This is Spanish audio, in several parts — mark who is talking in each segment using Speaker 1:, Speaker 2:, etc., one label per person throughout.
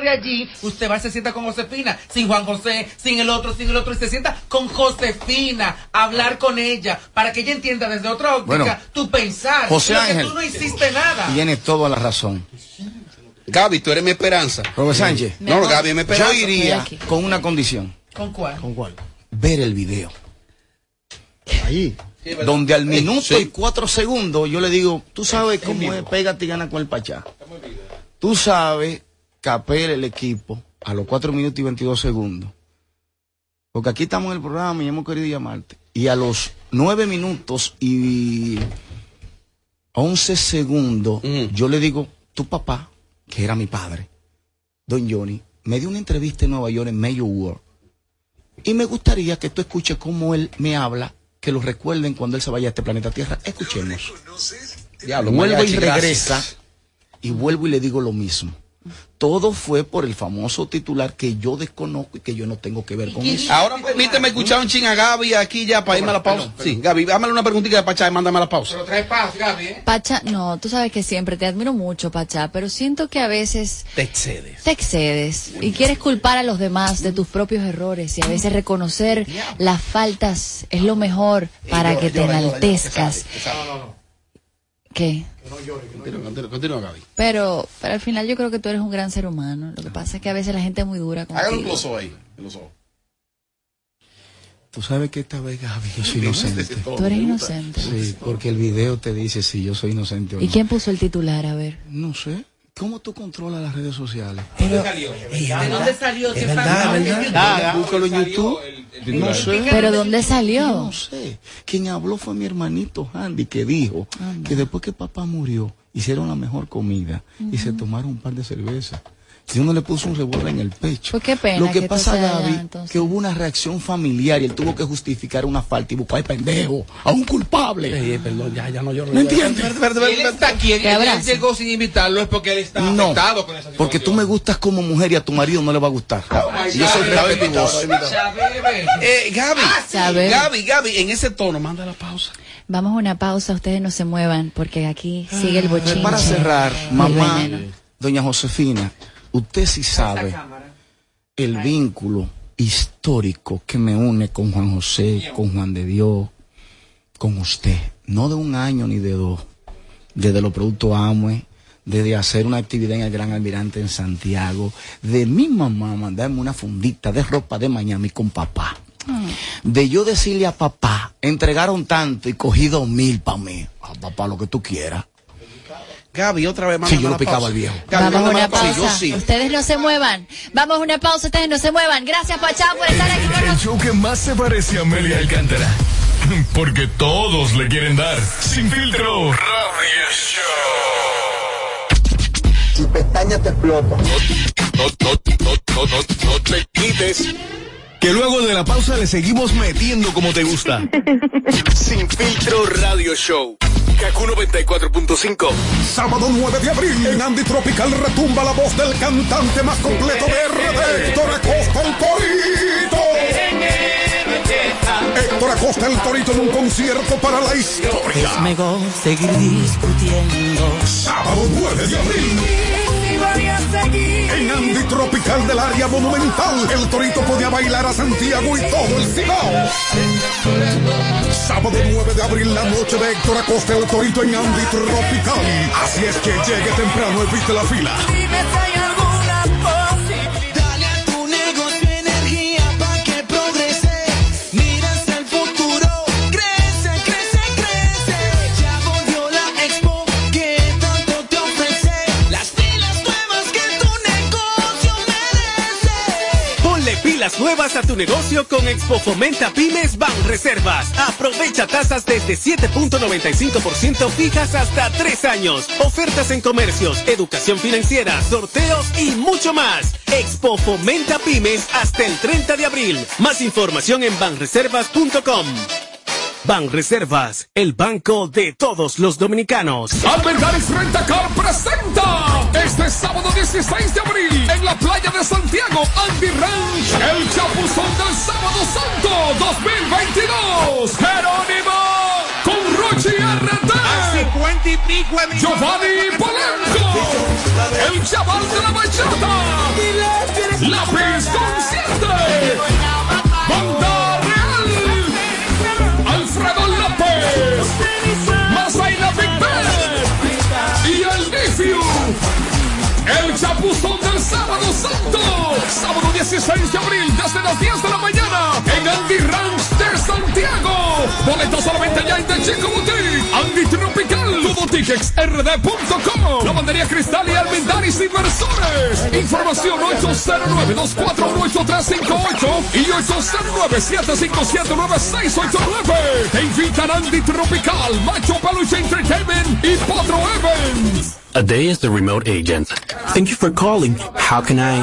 Speaker 1: de allí, usted va y se sienta con Josefina, sin Juan José, sin el otro, sin el otro, y se sienta con Josefina, a hablar con ella, para que ella entienda desde otra óptica
Speaker 2: Bueno,
Speaker 1: tu pensar.
Speaker 2: José
Speaker 1: Lo que
Speaker 2: Ángel.
Speaker 1: tú no hiciste nada.
Speaker 2: Tiene toda la razón.
Speaker 3: Gaby, tú eres mi esperanza.
Speaker 2: Robert Sánchez.
Speaker 3: No, Gaby mi esperanza.
Speaker 2: Yo iría con una condición.
Speaker 1: ¿Con cuál?
Speaker 4: ¿Con cuál?
Speaker 2: Ver el video.
Speaker 4: Ahí.
Speaker 2: Donde al minuto y cuatro segundos yo le digo, tú sabes cómo es, pégate y gana con el Pachá. Tú sabes capel el equipo a los cuatro minutos y 22 segundos. Porque aquí estamos en el programa y hemos querido llamarte. Y a los nueve minutos y 11 segundos, yo le digo, tu papá, que era mi padre, don Johnny, me dio una entrevista en Nueva York en Mayo World. Y me gustaría que tú escuches cómo él me habla, que lo recuerden cuando él se vaya a este planeta Tierra. Escuchemos.
Speaker 3: Diablo,
Speaker 2: vuelvo y regresa
Speaker 3: gracias.
Speaker 2: y vuelvo y le digo lo mismo. Todo fue por el famoso titular que yo desconozco y que yo no tengo que ver con eso.
Speaker 3: Ahora permíteme escuchar un ching a Gaby aquí ya para irme a la pausa. Sí, Gaby, hámale una preguntita de Pachá y mándame a la pausa.
Speaker 1: Pero trae paz, Gaby, ¿eh?
Speaker 5: Pacha, no, tú sabes que siempre te admiro mucho, Pacha, pero siento que a veces
Speaker 3: Te excedes.
Speaker 5: te excedes y quieres culpar a los demás de tus propios errores y a veces reconocer las faltas es lo mejor para que te enaltezcas. ¿Qué?
Speaker 3: Continúa, continúa, continúa, Gaby.
Speaker 5: Pero, pero al final yo creo que tú eres un gran ser humano. Lo que pasa es que a veces la gente es muy dura
Speaker 3: Hágale un
Speaker 5: contigo.
Speaker 3: close ahí. en los ojos.
Speaker 2: Tú sabes que esta vez, Gaby, yo soy inocente.
Speaker 5: Tú eres inocente.
Speaker 2: Sí, porque el video te dice si yo soy inocente o
Speaker 5: ¿Y
Speaker 2: no.
Speaker 5: quién puso el titular? A ver.
Speaker 2: No sé. ¿Cómo tú controlas las redes sociales?
Speaker 1: ¿De dónde salió? ¿Qué pasó?
Speaker 2: Ah, búscalo en YouTube. No sé.
Speaker 5: ¿Pero dónde salió?
Speaker 2: No sé. Quien habló fue mi hermanito Andy, que dijo que después que papá murió, hicieron la mejor comida y se tomaron un par de cervezas. Y uno le puso un revólver en el pecho.
Speaker 5: Pues qué pena
Speaker 2: Lo que,
Speaker 5: que
Speaker 2: pasa, Gaby, que hubo una reacción familiar y él tuvo que justificar una falta y buscar pendejo, a un culpable.
Speaker 4: perdón, ya, ya no lloro.
Speaker 2: ¿Me entiendes?
Speaker 1: Él está aquí, él, llegó sin invitarlo, es porque él está
Speaker 2: No,
Speaker 1: afectado con esa situación.
Speaker 2: porque tú me gustas como mujer y a tu marido no le va a gustar. Yo soy respetuoso.
Speaker 3: Eh, Gaby,
Speaker 5: Sabe.
Speaker 3: Gaby, Gaby, en ese tono, manda la pausa.
Speaker 5: Vamos a una pausa, ustedes no se muevan, porque aquí sigue el bochinche.
Speaker 2: Para cerrar, mamá, doña Josefina, usted sí sabe el vínculo histórico que me une con Juan José, con Juan de Dios, con usted. No de un año ni de dos. Desde los productos Amway, desde hacer una actividad en el Gran Almirante en Santiago, de mi mamá mandarme una fundita de ropa de Miami con papá. De yo decirle a papá, entregaron tanto y cogí dos mil para mí. A papá, lo que tú quieras.
Speaker 3: Gaby, otra vez,
Speaker 2: Sí,
Speaker 3: mándame
Speaker 2: yo lo picaba al viejo.
Speaker 3: Gaby,
Speaker 5: Vamos a una
Speaker 3: pausa. Sí, yo sí.
Speaker 5: Ustedes no se muevan. Vamos a una pausa, ustedes no se muevan. Gracias, Pachá, por estar aquí con
Speaker 6: El
Speaker 5: nosotros.
Speaker 6: show que más se parece a Amelia Alcántara. Porque todos le quieren dar. Sin filtro. Radio Show.
Speaker 7: Si pestaña te explota.
Speaker 6: No, no, no, no, no, no te quites. Que luego de la pausa le seguimos metiendo como te gusta. Sin filtro Radio Show. Kaku 94.5.
Speaker 8: Sábado 9 de abril en Andy Tropical retumba la voz del cantante más completo de RD, Héctor Acosta el Torito. Héctor Acosta el Torito en un concierto para la historia.
Speaker 9: mejor seguir discutiendo.
Speaker 8: Sábado 9 de abril. En Andy Tropical del área monumental, el Torito podía bailar a Santiago y todo el Cibao. Sábado 9 de abril, la noche de Héctor Acosta, el Torito en Andy Tropical. Así es que llegue temprano, evite la fila.
Speaker 9: Tu negocio
Speaker 10: con Expo Fomenta Pymes Ban Reservas. Aprovecha tasas desde 7.95% fijas hasta 3 años. Ofertas en comercios, educación financiera, sorteos y mucho más. Expo Fomenta Pymes hasta el 30 de abril. Más información en banreservas.com. Ban Reservas, el banco de todos los dominicanos.
Speaker 8: Albergares Rentacar presenta este sábado 16 de abril en la playa de Santiago, Andy Ranch, el chapuzón del sábado santo 2022. Jerónimo con Rochi RT.
Speaker 1: Pico
Speaker 8: Giovanni Polanco, el chaval de la bachata. Lápiz
Speaker 11: consciente. Sábado 16 de abril, desde las 10 de la mañana, en Andy Ranch de Santiago. Boletos solamente ya en The Chico Boutique, Andy Tropical, TuboTicketsRD.com,
Speaker 8: Lavandería Cristal y Almendaris Inversores. Información 809-241-8358 y 809-757-9689. Te invitan Andy Tropical, Macho Peluche Entertainment y Potro Evans.
Speaker 7: A day is the remote agent. Thank you for calling. How can I?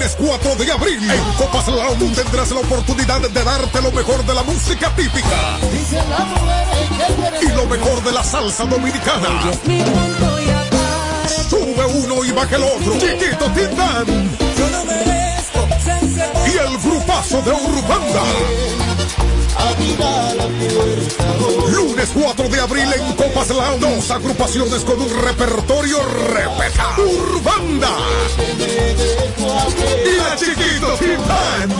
Speaker 8: Lunes 4 de abril en Copas Lounge tendrás la oportunidad de darte lo mejor de la música típica y lo mejor de la salsa dominicana. Sube uno y baja el otro. Chiquito Tindán. Y el grupazo de Urbanda. Lunes 4 de abril en Copas Lounge. Dos agrupaciones con un repertorio repetado. Urbanda. Y la Chiquito Tindán.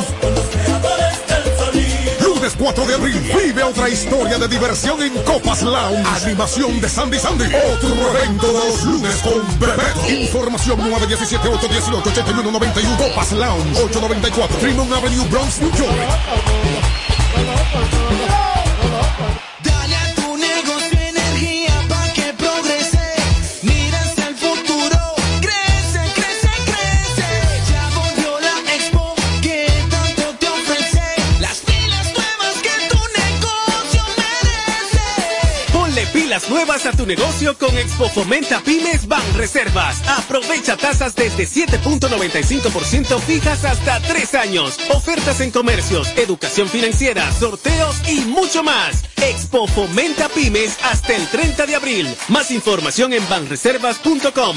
Speaker 8: Lunes 4 de abril, vive otra historia de diversión en Copas Lounge. Animación de Sandy Sandy. Otro evento de los lunes con Bebeto. Información 917-818-8191. Copas Lounge 894 Fremont Avenue, Bronx, New York.
Speaker 9: Dale a tu negocio
Speaker 10: con Expo Fomenta Pymes Ban Reservas. Aprovecha tasas desde 7.95% fijas hasta 3 años. Ofertas en comercios, educación financiera, sorteos y mucho más. Expo Fomenta Pymes hasta el 30 de abril. Más información en banreservas.com.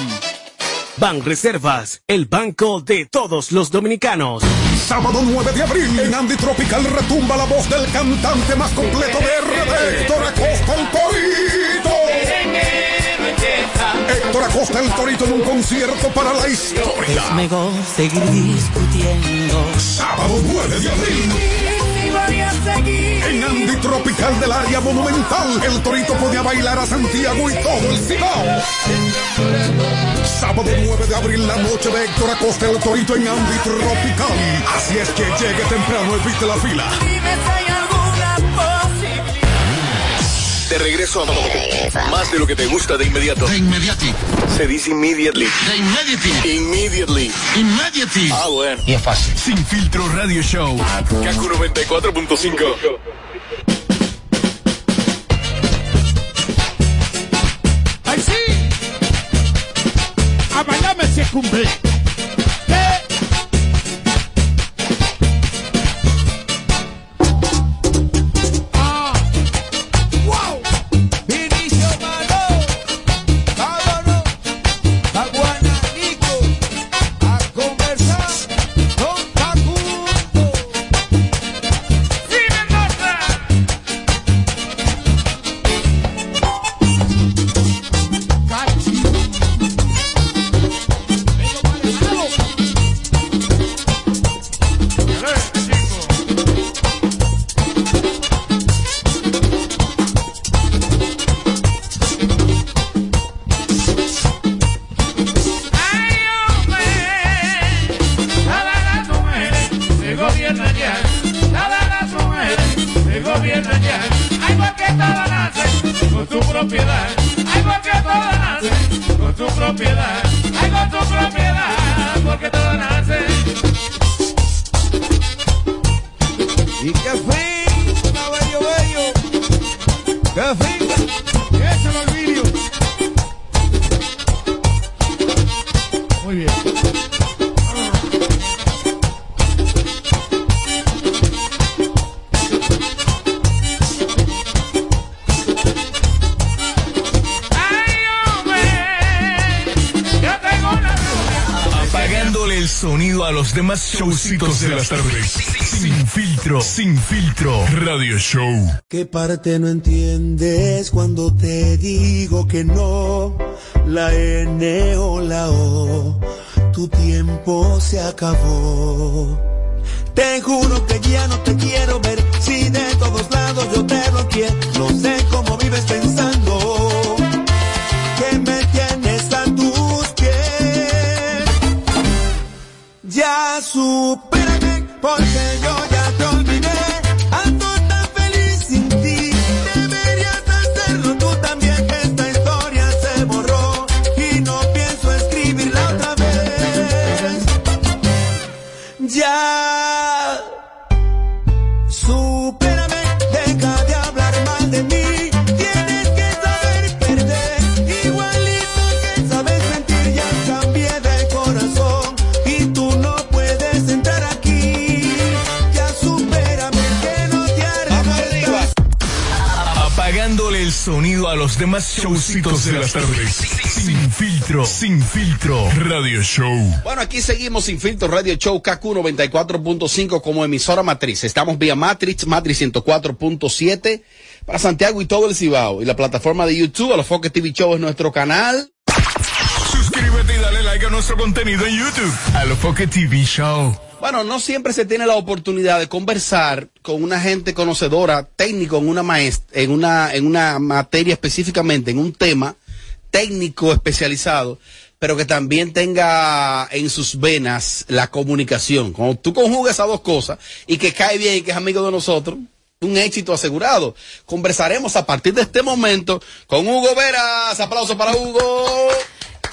Speaker 10: Banreservas, el banco de todos los dominicanos.
Speaker 8: Sábado 9 de abril en Andy Tropical retumba la voz del cantante más completo de RD, Héctor Acosta el. Héctor Acosta el Torito en un concierto para la historia.
Speaker 9: mejor seguir discutiendo.
Speaker 8: Sábado 9 de abril. En Andy Tropical del área monumental, el Torito podía bailar a Santiago y todo el Cibao. Sábado 9 de abril, la noche de Héctor Acosta el Torito en Andy Tropical. Así es que llegue temprano, evite la fila.
Speaker 6: De regreso a más de lo que te gusta de inmediato. De inmediati. Se dice immediately. De immediately. Immediately. Immediately. Ah, bueno. Y es fácil. Sin filtro radio show. Kaku 94.5.
Speaker 12: ¡Ay, sí! A bailarme se cumple. El
Speaker 6: sonido a los demás showcitos de las tardes. Sin filtro. Sin filtro. Radio Show.
Speaker 9: ¿Qué parte no entiendes cuando te digo que no? la N o la O, tu tiempo se acabó. Te juro que ya no te quiero ver, si de todos lados yo te bloqueé, no sé cómo vives pensando supérame, porque yo
Speaker 6: a los demás showcitos de las tardes. Sin filtro, sin filtro, radio show.
Speaker 3: Bueno, aquí seguimos sin filtro Radio Show KQ 94.5 como emisora matriz. Estamos vía Matrix, Matrix 104.7 para Santiago y todo el Cibao. Y la plataforma de YouTube, a los Foques TV Show es nuestro canal.
Speaker 6: Suscríbete y dale like a nuestro contenido en YouTube. A lo Foque TV Show.
Speaker 3: Bueno, no siempre se tiene la oportunidad de conversar con una gente conocedora, técnico en una maestra, en una, en una materia específicamente, en un tema técnico especializado, pero que también tenga en sus venas la comunicación. Cuando tú conjugas esas dos cosas y que cae bien y que es amigo de nosotros, un éxito asegurado. Conversaremos a partir de este momento con Hugo Veras. Aplauso para Hugo.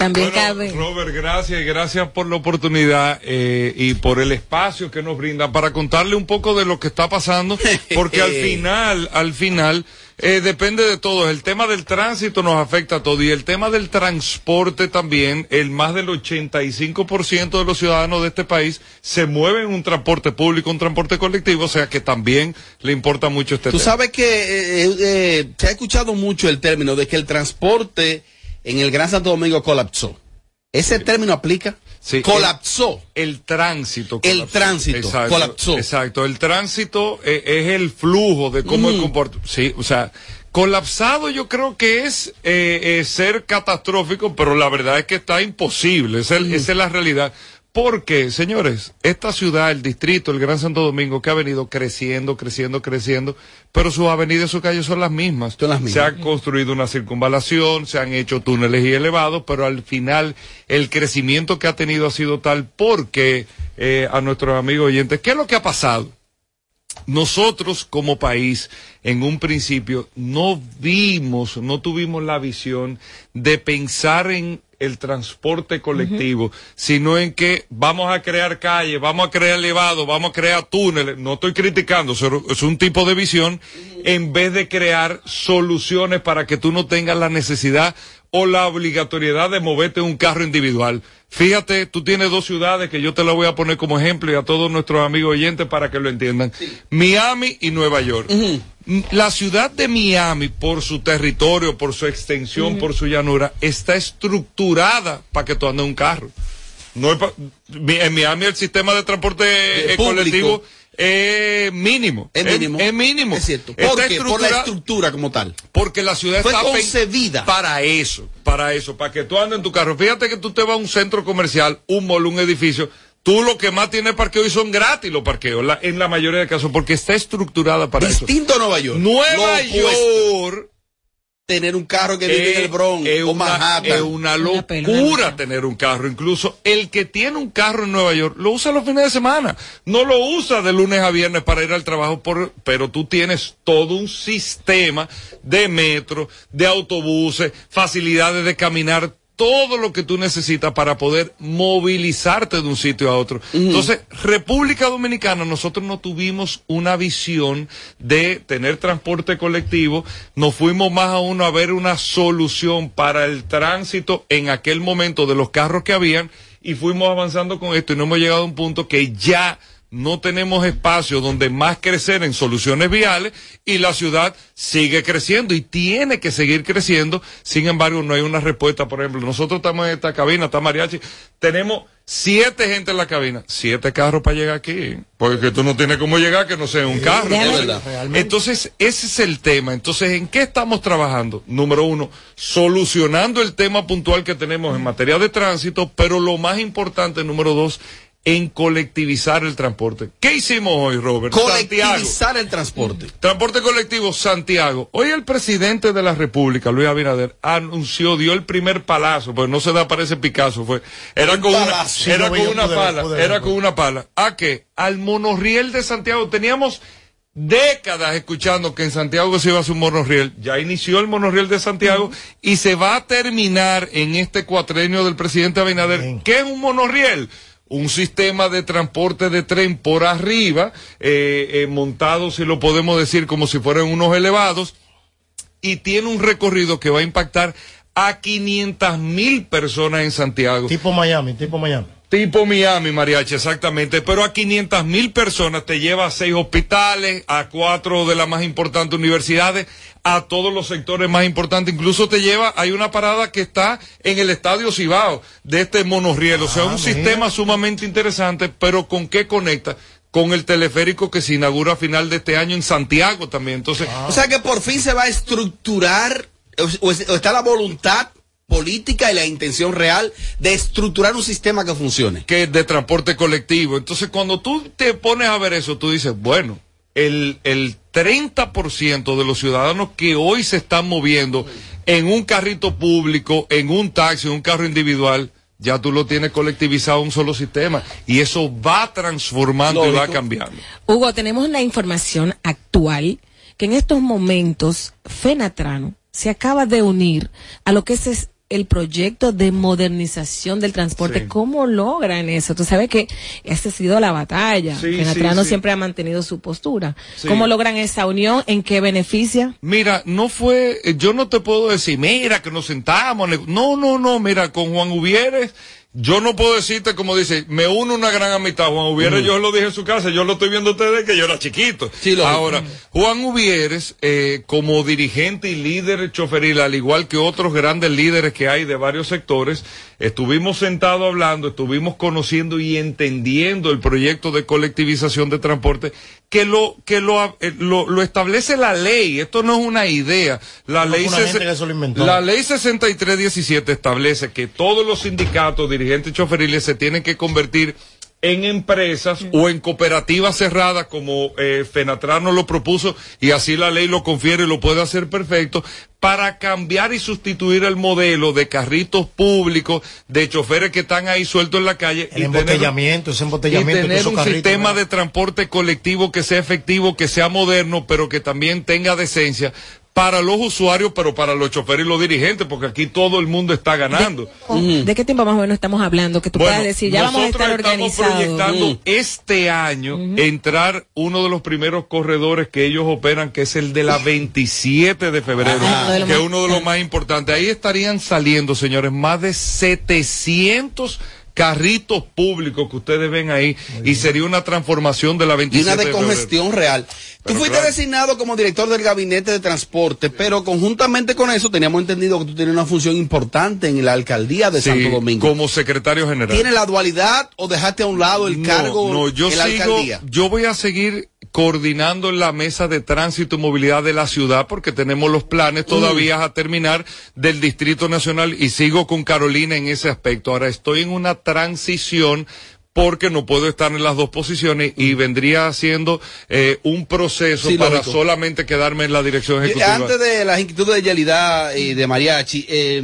Speaker 5: También
Speaker 13: Bueno,
Speaker 5: cabe.
Speaker 13: Robert, gracias y gracias por la oportunidad eh, y por el espacio que nos brinda para contarle un poco de lo que está pasando, porque al final, al final, eh, depende de todo. El tema del tránsito nos afecta a todo y el tema del transporte también. El más del 85% de los ciudadanos de este país se mueven en un transporte público, un transporte colectivo, o sea que también le importa mucho este
Speaker 3: Tú
Speaker 13: tema.
Speaker 3: sabes que eh, eh, eh, se ha escuchado mucho el término de que el transporte en el Gran Santo Domingo colapsó. ¿Ese término aplica?
Speaker 13: Sí,
Speaker 3: colapsó.
Speaker 13: El, el tránsito.
Speaker 3: El
Speaker 13: colapsó.
Speaker 3: tránsito colapsó.
Speaker 13: Exacto. El tránsito eh, es el flujo de cómo el
Speaker 3: Mm.
Speaker 13: comportamiento. Sí, o sea, colapsado yo creo que es eh, eh, ser catastrófico, pero la verdad es que está imposible. Esa es,
Speaker 3: Mm.
Speaker 13: esa es la realidad. Porque, señores, esta ciudad, el distrito, el Gran Santo Domingo, que ha venido creciendo, creciendo, creciendo, pero sus avenidas y sus calles son las mismas. Se ha construido una circunvalación, se han hecho túneles y elevados, pero al final el crecimiento que ha tenido ha sido tal porque eh, a nuestros amigos oyentes, ¿qué es lo que ha pasado? Nosotros como país, en un principio, no vimos, no tuvimos la visión de pensar en el transporte colectivo, sino en que vamos a crear calles, vamos a crear elevados, vamos a crear túneles. No estoy criticando, es un tipo de visión en vez de crear soluciones para que tú no tengas la necesidad o la obligatoriedad de moverte en un carro individual. Fíjate, tú tienes dos ciudades que yo te las voy a poner como ejemplo y a todos nuestros amigos oyentes para que lo entiendan. Miami y Nueva York. La ciudad de Miami, por su territorio, por su extensión, por su llanura, está estructurada para que tú andes en un carro. No es pa- en Miami el sistema de transporte eh,
Speaker 3: público.
Speaker 13: Es mínimo.
Speaker 3: Es mínimo.
Speaker 13: Es, mínimo.
Speaker 3: Es cierto.
Speaker 13: Está
Speaker 3: ¿Por la
Speaker 13: estructura-
Speaker 3: como tal.
Speaker 13: porque la ciudad
Speaker 3: Fue
Speaker 13: está
Speaker 3: concebida.
Speaker 13: para eso, para eso, para que tú andes en tu carro. Fíjate que tú te vas a un centro comercial, un mall, un edificio, tú lo que más tienes parqueo y son gratis los parqueos, la- en la mayoría de casos, porque está estructurada para eso.
Speaker 3: Distinto a Nueva York.
Speaker 13: Nueva. York
Speaker 3: Tener un carro que vive en el Bronx
Speaker 13: es
Speaker 3: o
Speaker 13: una,
Speaker 3: Manhattan.
Speaker 13: es una locura tener un carro. Incluso el que tiene un carro en Nueva York lo usa los fines de semana. No lo usa de lunes a viernes para ir al trabajo, por, pero tú tienes todo un sistema de metro, de autobuses, facilidades de caminar, todo lo que tú necesitas para poder movilizarte de un sitio a otro. Entonces, República Dominicana, nosotros no tuvimos una visión de tener transporte colectivo, nos fuimos más a uno a ver una solución para el tránsito en aquel momento de los carros que habían y fuimos avanzando con esto y no hemos llegado a un punto que ya no tenemos espacio donde más crecer en soluciones viales y la ciudad sigue creciendo y tiene que seguir creciendo. Sin embargo, no hay una respuesta. Por ejemplo, nosotros estamos en esta cabina, está Mariachi, tenemos siete gente en la cabina, siete carros para llegar aquí, porque tú no tienes cómo llegar que no sea un carro.
Speaker 3: Es verdad.
Speaker 13: Entonces, ese es el tema. Entonces, ¿en qué estamos trabajando? Número uno, solucionando el tema puntual que tenemos en materia de tránsito, pero lo más importante, número dos, en colectivizar el transporte. ¿Qué hicimos hoy, Robert?
Speaker 3: Colectivizar el transporte.
Speaker 13: Transporte colectivo Santiago. Hoy el presidente de la República, Luis Abinader, anunció, dio el primer palazo, pues no se da parece Picasso, fue, era
Speaker 4: Un
Speaker 13: con una, era con una pala, era con una pala. ¿A qué? Al monorriel de Santiago. Teníamos décadas escuchando que en Santiago se iba a hacer un monorriel. Ya inició el monorriel de Santiago y se va a terminar en este cuatrenio del presidente Abinader. ¿Qué es un monorriel? Un sistema de transporte de tren por arriba, eh, eh, montado, si lo podemos decir, como si fueran unos elevados, y tiene un recorrido que va a impactar a 500 mil personas en Santiago.
Speaker 4: Tipo Miami, tipo Miami.
Speaker 13: Tipo Miami, Mariachi, exactamente. Pero a 500 mil personas te lleva a seis hospitales, a cuatro de las más importantes universidades, a todos los sectores más importantes. Incluso te lleva, hay una parada que está en el Estadio Cibao de este monorriel. O sea, un sistema sumamente interesante, pero ¿con qué conecta? Con el teleférico que se inaugura a final de este año en Santiago también. Entonces,
Speaker 3: O sea que por fin se va a estructurar, o, o es- o está la voluntad política y la intención real de estructurar un sistema que funcione.
Speaker 13: que es de transporte colectivo. Entonces, cuando tú te pones a ver eso, tú dices, bueno, el, el 30% de los ciudadanos que hoy se están moviendo en un carrito público, en un taxi, en un carro individual, ya tú lo tienes colectivizado en un solo sistema. Y eso va transformando y va cambiando.
Speaker 14: Hugo, tenemos la información actual que en estos momentos Fenatrano se acaba de unir a lo que es es el proyecto de modernización del transporte.
Speaker 15: Sí.
Speaker 14: ¿Cómo logran eso? Tú sabes que esta ha sido la batalla.
Speaker 13: Sí,
Speaker 14: siempre ha mantenido su postura. ¿Cómo logran esa unión? ¿En qué beneficia?
Speaker 13: Mira, no fue, eh, yo no te puedo decir, mira, que nos sentamos. No, no, no, mira, con Juan Uvieres, yo no puedo decirte como dice, me une una gran amistad. Juan Uvieres,
Speaker 3: Mm.
Speaker 13: yo lo dije en su casa, yo lo estoy viendo a ustedes que yo era chiquito. Ahora, Juan Uvieres, eh, como dirigente y líder choferil, al igual que otros grandes líderes que hay de varios sectores, estuvimos sentados hablando, estuvimos conociendo y entendiendo el proyecto de colectivización de transporte que lo que lo, eh, lo, lo establece la ley. Esto no es una idea. La
Speaker 4: No
Speaker 13: ley la ley 6317 establece que todos los sindicatos, dirigentes choferiles se tienen que convertir en empresas o en cooperativas cerradas como eh, Fenatrano lo propuso y así la ley lo confiere y lo puede hacer perfecto para cambiar y sustituir el modelo de carritos públicos de choferes que están ahí sueltos en la calle
Speaker 4: El
Speaker 13: y tener-
Speaker 4: embotellamiento, ese embotellamiento.
Speaker 13: tener un
Speaker 4: carritos,
Speaker 13: sistema
Speaker 4: ¿verdad?
Speaker 13: de transporte colectivo que sea efectivo, que sea moderno, pero que también tenga decencia para los usuarios, pero para los choferes y los dirigentes, porque aquí todo el mundo está ganando.
Speaker 14: ¿De qué tiempo más o menos estamos hablando? Que tú
Speaker 13: Bueno,
Speaker 14: puedas decir, ya vamos a
Speaker 13: nosotros
Speaker 14: estar
Speaker 13: estamos
Speaker 14: organizados.
Speaker 13: proyectando este año entrar uno de los primeros corredores que ellos operan, que es el de la 27 de febrero,
Speaker 14: Ah,
Speaker 13: que es
Speaker 14: más-
Speaker 13: uno de los más importantes. Ahí estarían saliendo, señores, más de 700 carritos públicos que ustedes ven ahí y sería una transformación de la
Speaker 3: Y
Speaker 13: 27
Speaker 3: una
Speaker 13: de febrero.
Speaker 3: decongestión real. Tú
Speaker 13: Pero
Speaker 3: fuiste
Speaker 13: claro.
Speaker 3: designado como director del gabinete de transporte, pero conjuntamente con eso teníamos entendido que tú tienes una función importante en la alcaldía de
Speaker 13: Sí,
Speaker 3: Santo Domingo.
Speaker 13: como secretario general.
Speaker 3: ¿Tienes la dualidad o dejaste a un lado el
Speaker 13: No,
Speaker 3: cargo
Speaker 13: no, yo
Speaker 3: en la alcaldía?
Speaker 13: yo voy a seguir coordinando en la mesa de tránsito y movilidad de la ciudad porque tenemos los planes todavía a terminar del Distrito Nacional y sigo con Carolina en ese aspecto. Ahora estoy en una transición porque no puedo estar en las dos posiciones y vendría haciendo eh, un proceso
Speaker 3: Sí,
Speaker 13: para
Speaker 3: lógico.
Speaker 13: solamente quedarme en la dirección ejecutiva.
Speaker 3: Antes de las inquietudes de Yelida y de Mariachi, eh,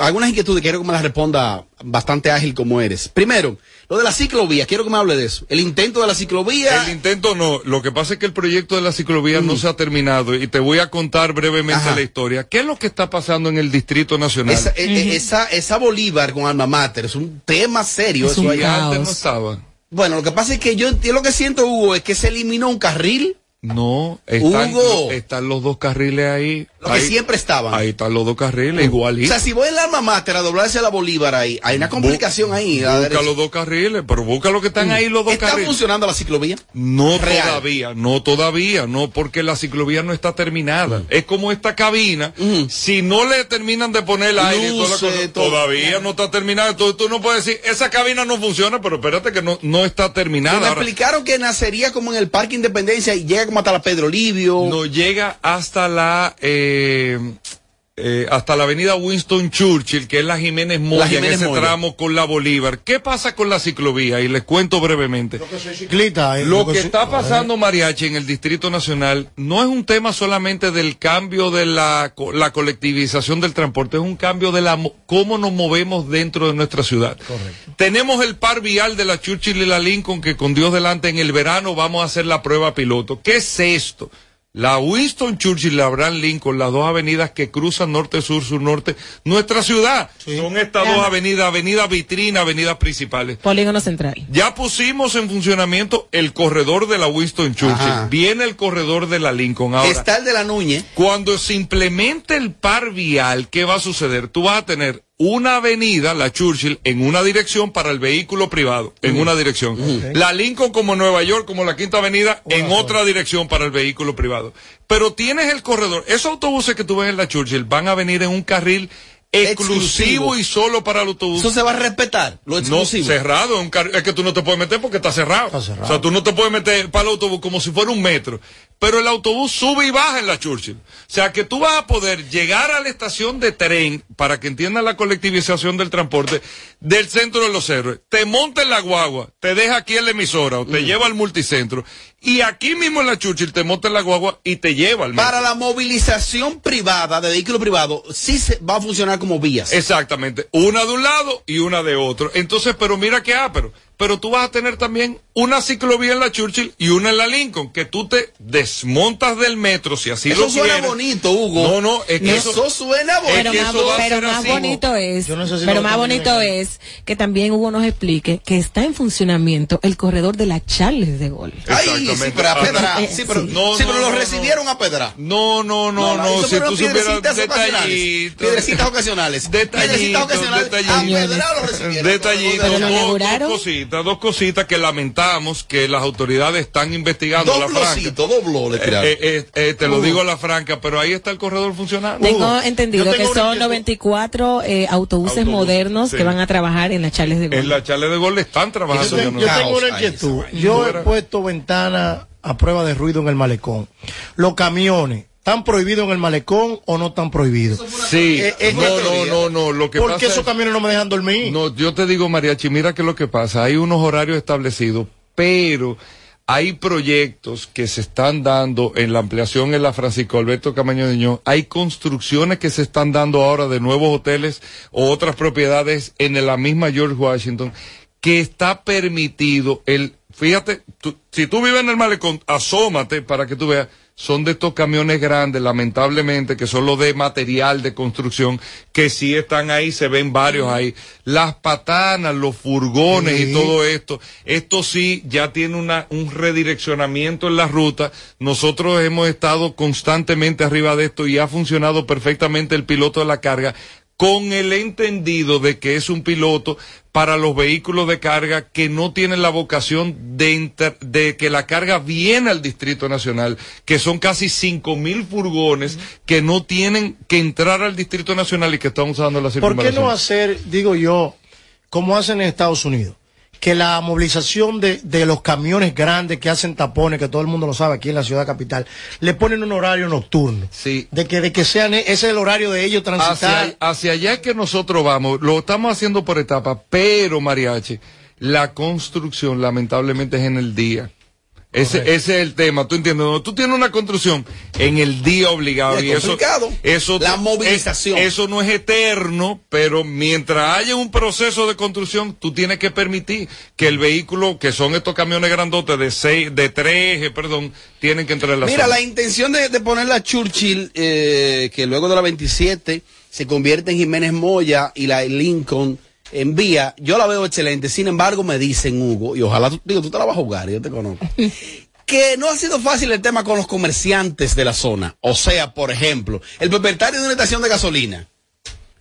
Speaker 3: algunas inquietudes quiero que me las responda bastante ágil como eres. Primero, lo de la ciclovía, quiero que me hable de eso. El intento de la ciclovía.
Speaker 13: El intento no, lo que pasa es que el proyecto de la ciclovía no se ha terminado y te voy a contar brevemente
Speaker 3: Ajá.
Speaker 13: la historia. ¿Qué es lo que está pasando en el Distrito Nacional?
Speaker 3: Esa, eh, eh, esa, esa Bolívar con alma mater es un tema serio.
Speaker 13: Es
Speaker 3: eso
Speaker 13: un
Speaker 3: ahí.
Speaker 13: caos. Antes no estaba.
Speaker 3: Bueno, lo que pasa es que yo, yo lo que siento, Hugo, es que se eliminó un carril.
Speaker 13: No, están,
Speaker 3: Hugo.
Speaker 13: están los dos carriles ahí.
Speaker 3: Porque siempre estaban.
Speaker 13: Ahí están los dos carriles,
Speaker 3: O
Speaker 13: igualitos.
Speaker 3: sea, si voy en la alma mater a doblarse a la Bolívar ahí, hay una complicación ahí.
Speaker 13: Busca
Speaker 3: derecha.
Speaker 13: los dos carriles, pero busca lo que están ahí los dos
Speaker 3: ¿Está
Speaker 13: carriles.
Speaker 3: funcionando la ciclovía?
Speaker 13: No
Speaker 3: Real.
Speaker 13: todavía, no todavía, no, porque la ciclovía no está terminada. Es como esta cabina, si no le terminan de poner el aire, y toda la cosa,
Speaker 3: todo.
Speaker 13: todavía no está terminada. Entonces tú no puedes decir, esa cabina no funciona, pero espérate que no, no está terminada.
Speaker 3: Me
Speaker 13: Ahora,
Speaker 3: explicaron que nacería como en el Parque Independencia y llega como hasta la Pedro Livio.
Speaker 13: no llega hasta la eh, eh, hasta la avenida Winston Churchill, que es la Jiménez Moya,
Speaker 3: La Jiménez
Speaker 13: en ese
Speaker 3: Moya.
Speaker 13: tramo con la Bolívar. ¿Qué pasa con la ciclovía? Y les cuento brevemente.
Speaker 4: Ciclista, eh,
Speaker 13: Lo que
Speaker 4: soy-
Speaker 13: está pasando, Mariachi, en el Distrito Nacional no es un tema solamente del cambio de la, co- la colectivización del transporte, es un cambio de la mo- cómo nos movemos dentro de nuestra ciudad. Tenemos el par vial de la Churchill y la Lincoln que con Dios delante en el verano vamos a hacer la prueba piloto. ¿Qué es esto? La Winston Churchill y la Abraham Lincoln, las dos avenidas que cruzan norte-sur, sur-norte, nuestra ciudad. Son estas dos avenidas, avenidas vitrina, avenidas principales.
Speaker 14: Polígono central.
Speaker 13: Ya pusimos en funcionamiento el corredor de la Winston Churchill.
Speaker 3: Ajá.
Speaker 13: Viene el corredor de la Lincoln. Ahora,
Speaker 3: Está el de la Núñez.
Speaker 13: cuando se implemente el par vial, ¿qué va a suceder? Tú vas a tener una avenida, la Churchill, en una dirección para el vehículo privado, en una dirección. La Lincoln como Nueva York, como la Quinta Avenida, en otra dirección para el vehículo privado. Pero tienes el corredor. Esos autobuses que tú ves en la Churchill van a venir en un carril exclusivo,
Speaker 3: Exclusivo.
Speaker 13: y solo para el autobús.
Speaker 3: Eso se va a respetar, lo
Speaker 13: No,
Speaker 3: exclusivo.
Speaker 13: cerrado, un car- es que tú no te puedes meter porque está cerrado. O sea, tú no te puedes meter para el autobús como si fuera un metro. Pero el autobús sube y baja en la Churchill. O sea, que tú vas a poder llegar a la estación de tren, para que entiendan la colectivización del transporte, del centro de los héroes. Te monta en la guagua, te deja aquí en la emisora o te lleva al multicentro. Y aquí mismo en la Churchill te monta en la guagua y te lleva al metro.
Speaker 3: Para la movilización privada, de vehículo privado, sí se va a funcionar como vías.
Speaker 13: Exactamente, una de un lado y una de otro. Entonces, pero mira qué ápero. Pero tú vas a tener también una ciclovía en la Churchill y una en la Lincoln, que tú te desmontas del metro, si así
Speaker 3: Eso
Speaker 13: lo
Speaker 3: suena
Speaker 13: quieres.
Speaker 3: bonito, Hugo.
Speaker 13: No, no, es que
Speaker 3: Eso
Speaker 13: eso,
Speaker 3: suena bonito.
Speaker 13: es
Speaker 14: Pero
Speaker 13: que
Speaker 14: más,
Speaker 13: eso va a
Speaker 14: pero
Speaker 13: ser
Speaker 14: más
Speaker 13: así.
Speaker 14: bonito es,
Speaker 4: Yo no sé si
Speaker 14: pero más bonito es que también Hugo nos explique que está en funcionamiento el corredor de la Charles de Gol.
Speaker 3: Ay, sí, pero a pedra.
Speaker 14: Eh,
Speaker 3: Sí, pero,
Speaker 14: sí.
Speaker 13: No,
Speaker 3: sí, pero
Speaker 13: no,
Speaker 3: lo
Speaker 13: no,
Speaker 3: recibieron a pedra.
Speaker 13: No, no, no, no,
Speaker 3: eso
Speaker 13: si tú supieras
Speaker 3: piedrecitas ocasionales.
Speaker 13: detallitos.
Speaker 3: Piedrecitas ocasionales.
Speaker 13: Detallitos,
Speaker 3: ocasionales. A
Speaker 13: detallitos.
Speaker 3: pedra lo recibieron.
Speaker 13: Detallitos, dos- cositas, dos cositas que que las autoridades están investigando a la franca.
Speaker 3: Dobló le
Speaker 13: Eh, eh, eh, eh, te lo digo a la franca, pero ahí está el corredor funcionando.
Speaker 14: Tengo entendido que son
Speaker 4: inquietud.
Speaker 14: 94 eh, autobuses modernos
Speaker 13: sí.
Speaker 14: que van a trabajar en la Charles de Gol.
Speaker 13: En la charla de gol están trabajando.
Speaker 4: Yo,
Speaker 13: ya
Speaker 4: tengo-
Speaker 13: no-
Speaker 4: yo tengo una inquietud. Yo he puesto ventana a prueba de ruido en el malecón. Los camiones, ¿están prohibidos en el malecón o no están prohibidos?
Speaker 13: Sí,
Speaker 4: Eh, es
Speaker 13: no, no, no, no, lo que
Speaker 4: ¿Por
Speaker 13: pasa
Speaker 4: qué esos
Speaker 13: es-
Speaker 4: camiones no me dejan dormir?
Speaker 13: No, yo te digo, Mariachi, mira que lo que pasa, hay unos horarios establecidos, pero hay proyectos que se están dando en la ampliación en la Francisco Alberto Camaño Niño, hay construcciones que se están dando ahora de nuevos hoteles o otras propiedades en la misma George Washington, que está permitido el, fíjate, si tú vives en el malecón, asómate para que tú veas, son de estos camiones grandes, lamentablemente, que son los de material de construcción, que sí están ahí, se ven varios ahí. Las patanas, los furgones y todo esto, esto sí ya tiene una, un redireccionamiento en la ruta. Nosotros hemos estado constantemente arriba de esto y ha funcionado perfectamente el piloto de la carga con el entendido de que es un piloto para los vehículos de carga que no tienen la vocación de, inter- de que la carga viene al Distrito Nacional, que son casi cinco mil furgones que no tienen que entrar al Distrito Nacional y que están usando la
Speaker 4: ¿Por qué
Speaker 13: circunvalación.
Speaker 4: no hacer, digo yo, como hacen en Estados Unidos? Que la movilización de, de los camiones grandes que hacen tapones, que todo el mundo lo sabe aquí en la ciudad capital, le ponen un horario nocturno.
Speaker 13: Sí.
Speaker 4: De que, de que sean, ese es el horario de ellos transitar.
Speaker 13: hacia, hacia allá es que nosotros vamos, lo estamos haciendo por etapas, pero mariachi, la construcción lamentablemente es en el día. Ese, ese es el tema, tú entiendes, No, tú tienes una construcción en el día obligado y eso,
Speaker 3: La movilización.
Speaker 13: es- eso no es eterno, pero mientras haya un proceso de construcción, tú tienes que permitir que el vehículo, que son estos camiones grandotes de seis, de tres ejes, perdón, tienen que entrar en la
Speaker 3: Mira,
Speaker 13: zona.
Speaker 3: la intención de, de poner la Churchill, eh, que luego de la 27 se convierte en Jiménez Moya y la Lincoln en vía, yo la veo excelente. Sin embargo, me dicen, Hugo, y ojalá tú, digo, tú te la vas a jugar, yo te conozco, que no ha sido fácil el tema con los comerciantes de la zona. O sea, por ejemplo, el propietario de una estación de gasolina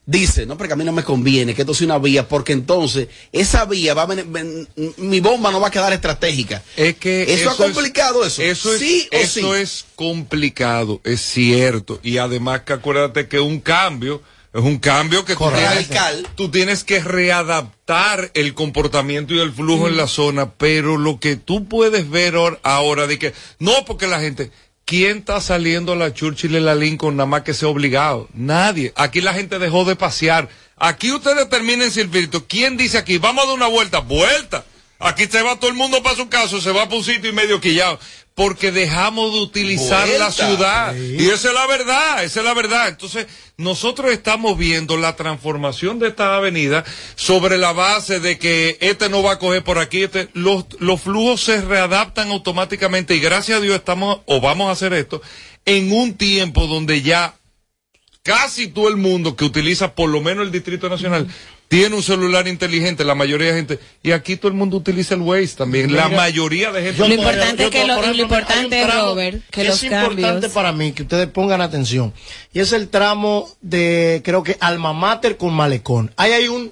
Speaker 3: dice, no, porque a mí no me conviene que esto sea una vía, porque entonces esa vía va a venir, ven- mi bomba no va a quedar estratégica.
Speaker 13: Es que
Speaker 3: eso,
Speaker 13: eso
Speaker 3: ha
Speaker 13: es-
Speaker 3: complicado eso.
Speaker 13: Eso es,
Speaker 3: sí o
Speaker 13: eso
Speaker 3: sí.
Speaker 13: es complicado, es cierto. Y además que acuérdate que un cambio es un cambio que tú tienes, tú tienes que readaptar el comportamiento y el flujo en la zona, pero lo que tú puedes ver ahor- ahora de que no porque la gente ¿Quién está saliendo a la Churchill y la Lincoln nada más que sea obligado? Nadie. Aquí la gente dejó de pasear. Aquí ustedes determinen circuito. ¿Quién dice aquí? Vamos a dar una vuelta. Vuelta. Aquí se va todo el mundo para su casa, se va para un sitio y medio quillado. Porque dejamos de utilizar
Speaker 3: Vuelta.
Speaker 13: la ciudad. Y esa es la verdad, esa es la verdad. Entonces, nosotros estamos viendo la transformación de esta avenida sobre la base de que este no va a coger por aquí. Este, los, los flujos se readaptan automáticamente y gracias a Dios estamos o vamos a hacer esto en un tiempo donde ya casi todo el mundo que utiliza por lo menos el Distrito Nacional tiene un celular inteligente, la mayoría de gente, y aquí todo el mundo utiliza el Waze también, la mayoría de gente.
Speaker 14: Lo importante es que lo-
Speaker 4: ejemplo,
Speaker 14: importante, Robert, que
Speaker 4: es
Speaker 14: los
Speaker 4: importante
Speaker 14: cambios-
Speaker 4: para mí que ustedes pongan atención. Y es el tramo de, creo que Alma Mater con Malecón. Ahí hay un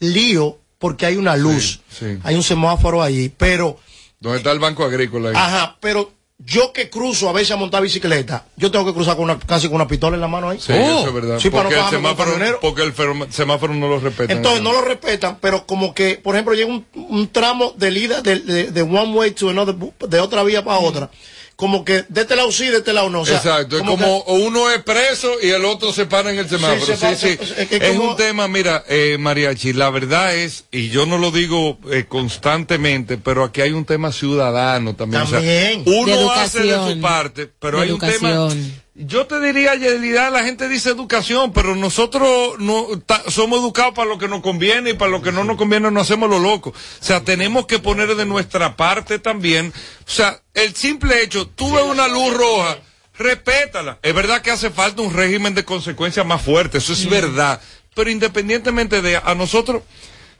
Speaker 4: lío porque hay una luz.
Speaker 13: sí.
Speaker 4: Hay un semáforo ahí, pero,
Speaker 13: ¿Dónde está el Banco Agrícola? ahí?
Speaker 4: ajá, pero yo que cruzo a veces a montar bicicleta, yo tengo que cruzar con una, casi con una pistola en la mano ahí.
Speaker 13: Sí, eso es verdad.
Speaker 4: Sí, para no
Speaker 13: porque, el semáforo, porque el semáforo no lo respeta.
Speaker 4: Entonces no lo respetan, pero como que, por ejemplo, llega un, un tramo de ida de, de- de one way to another, de otra vía para otra, como que de este lado sí, de este lado no. O sea,
Speaker 13: Exacto, es
Speaker 4: como
Speaker 13: como uno es preso y el otro se para en el semáforo.
Speaker 4: se
Speaker 13: Sí,
Speaker 4: para-
Speaker 13: sí.
Speaker 4: es- como-
Speaker 13: un tema, mira, eh, Mariachi, la verdad es, y yo no lo digo eh, constantemente, pero aquí hay un tema ciudadano también. O sea,
Speaker 4: También.
Speaker 13: uno
Speaker 14: De
Speaker 13: hace de su parte, pero
Speaker 14: De
Speaker 13: hay un tema. Yo te diría, Yelida, la gente dice educación, pero nosotros no ta- somos educados para lo que nos conviene y para lo que no nos conviene no hacemos lo loco. O sea, tenemos que poner de nuestra parte también. O sea, el simple hecho, tú ves una luz roja, respétala. Es verdad que hace falta un régimen de consecuencias más fuerte, eso es verdad. Pero independientemente de a nosotros,